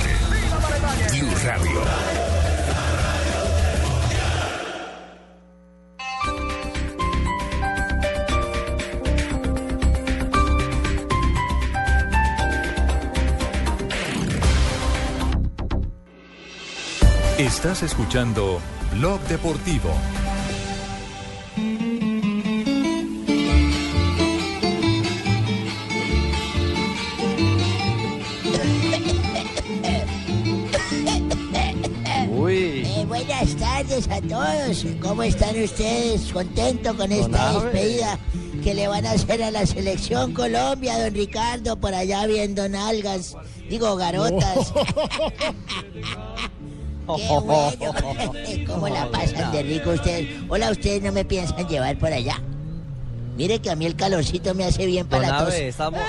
Blue Radio. Estás escuchando Blog Deportivo. Tardes a todos. ¿Cómo están ustedes? ¿Contento con esta despedida que le van a hacer a la selección Colombia, don Ricardo, por allá viendo nalgas? Digo, garotas. Qué bueno. ¿Cómo la pasan de rico ustedes? Hola, ustedes no me piensan llevar por allá. Mire que a mí el calorcito me hace bien para. Abe, estamos...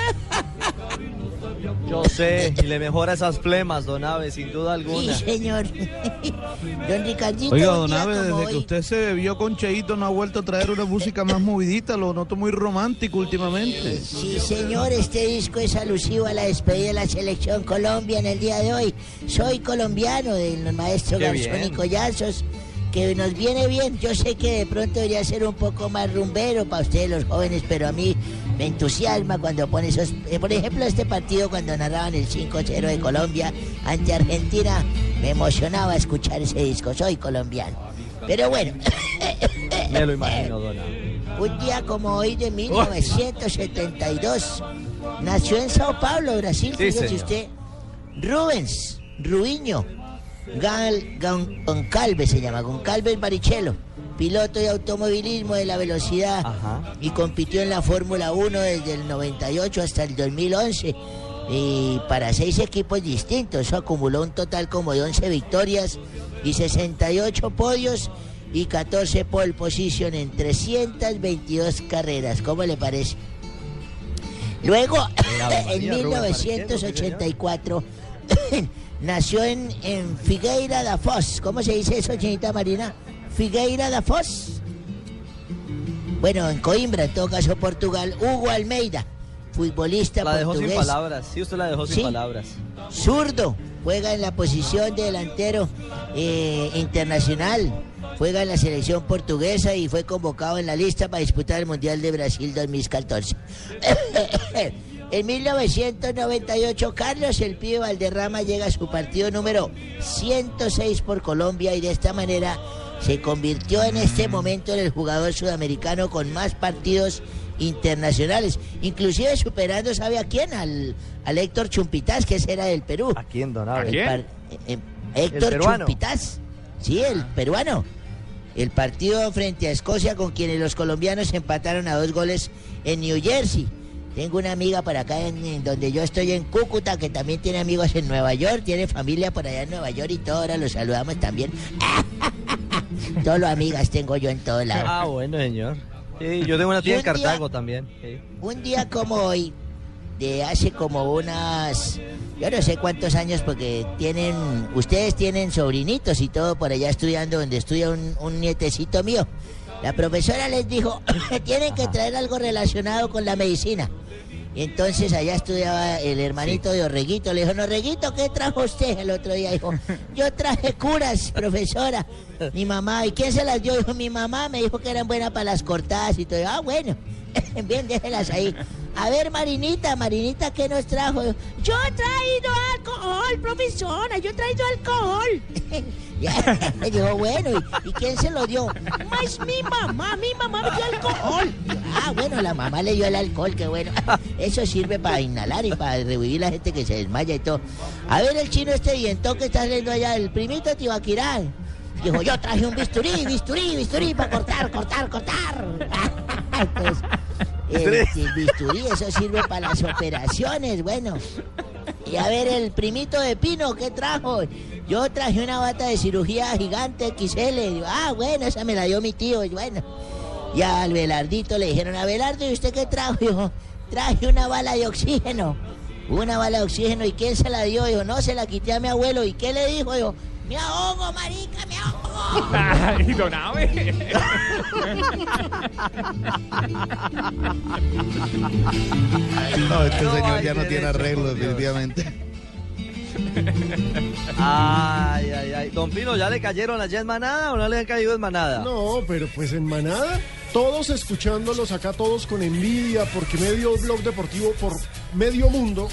Yo sé, y le mejora esas flemas, don Abe, sin duda Sí, alguna. señor. Don Ricardito, Oiga, don Abe, desde que usted se bebió con Cheito no ha vuelto a traer una música más movidita, lo noto muy romántico últimamente. Sí, señor, este disco es alusivo a la despedida de la selección Colombia en el día de hoy. Soy colombiano del maestro Garzón y. Collazos, que nos viene bien. Yo sé que de pronto debería ser un poco más rumbero para ustedes los jóvenes, pero a mí me entusiasma cuando pone esos... eh, por ejemplo, este partido cuando narraban el 5-0 de Colombia ante Argentina, me emocionaba escuchar ese disco. Soy colombiano. Pero bueno, Me lo imagino, don Abe. un día como hoy de 1972, nació en Sao Paulo, Brasil, Sí, fíjese usted, Rubens Ruiño Gal, Gon- Goncalves se llama, Goncalves Barichelo, piloto de automovilismo de la velocidad y compitió en la Fórmula 1 desde el 98 hasta el 2011 y para seis equipos distintos. Eso acumuló un total como de 11 victorias y 68 podios y 14 pole position en 322 carreras. ¿Cómo le parece? Luego, en María, Rubén 1984, nació en, en Figueira da Foz. ¿Cómo se dice eso, señorita Marina? Figueira da Foz. Bueno, en Coimbra, en todo caso, Portugal. Hugo Almeida, futbolista La dejó sin portugués. palabras, sí, usted la dejó sin Sí. palabras. Zurdo, juega en la posición de delantero eh, internacional. Juega en la selección portuguesa y fue convocado en la lista para disputar el Mundial de Brasil 2014. en 1998, Carlos El Pibe Valderrama llega a su partido número 106 por Colombia y de esta manera se convirtió en este momento en el jugador sudamericano con más partidos internacionales, inclusive superando, ¿sabe a quién? Al, al Héctor Chumpitaz, que ese era del Perú. ¿A quién, don El quién? par- eh, eh, Héctor peruano? Chumpitaz, sí, el peruano. El partido frente a Escocia con quienes los colombianos empataron a dos goles en New Jersey. Tengo una amiga por acá en, en donde yo estoy en Cúcuta que también tiene amigos en Nueva York, tiene familia por allá en Nueva York y todo, ahora los saludamos también. Todos los amigas tengo yo en todo lado. Ah, bueno, señor. Sí, yo tengo una tía en día- Cartago también. sí. Un día como hoy, de hace como unas, yo no sé cuántos años, porque tienen, ustedes tienen sobrinitos y todo por allá estudiando, donde estudia un, un nietecito mío. La profesora les dijo, tienen que traer algo relacionado con la medicina. Y entonces allá estudiaba el hermanito de Orreguito. Le dijo, "No, Orreguito, ¿qué trajo usted? El otro día dijo, yo traje curas, profesora. Mi mamá, ¿y quién se las dio? Dijo, mi mamá me dijo que eran buenas para las cortadas y todo. Ah, bueno, bien, déjelas ahí. A ver, Marinita, Marinita, ¿qué nos trajo? Yo he traído alcohol, profesora, yo he traído alcohol. Ya, dijo, bueno, ¿y, quién se lo dio? Más mi mamá, mi mamá me dio alcohol. Ah, bueno, la mamá le dio el alcohol, qué bueno. Eso sirve para inhalar y para revivir la gente que se desmaya y todo. A ver, el chino este dientón que está saliendo allá, el primito Tibaquirá. Dijo, yo traje un bisturí, bisturí, bisturí para cortar, cortar, cortar. Entonces, el, el bisturí, eso sirve para las operaciones, bueno. Y a ver, el primito de Pino, ¿qué trajo? Yo traje una bata de cirugía gigante XL. Ah, bueno, esa me la dio mi tío. Y bueno. Y al Belardito le dijeron, Abelardo, ¿y usted qué trajo? Dijo, traje una bala de oxígeno. Una bala de oxígeno. ¿Y quién se la dio? Dijo, no, se la quité a mi abuelo. ¿Y qué le dijo? Dijo, me ahogo, marica, me ahogo. Ay, don Abe. No, este señor ya no tiene arreglo, definitivamente. Ay, ay, ay. Don Pino, ¿ya le cayeron allá en manada o no le han caído en manada? No, pero pues en manada, todos escuchándolos acá, todos con envidia, porque medio blog deportivo por medio mundo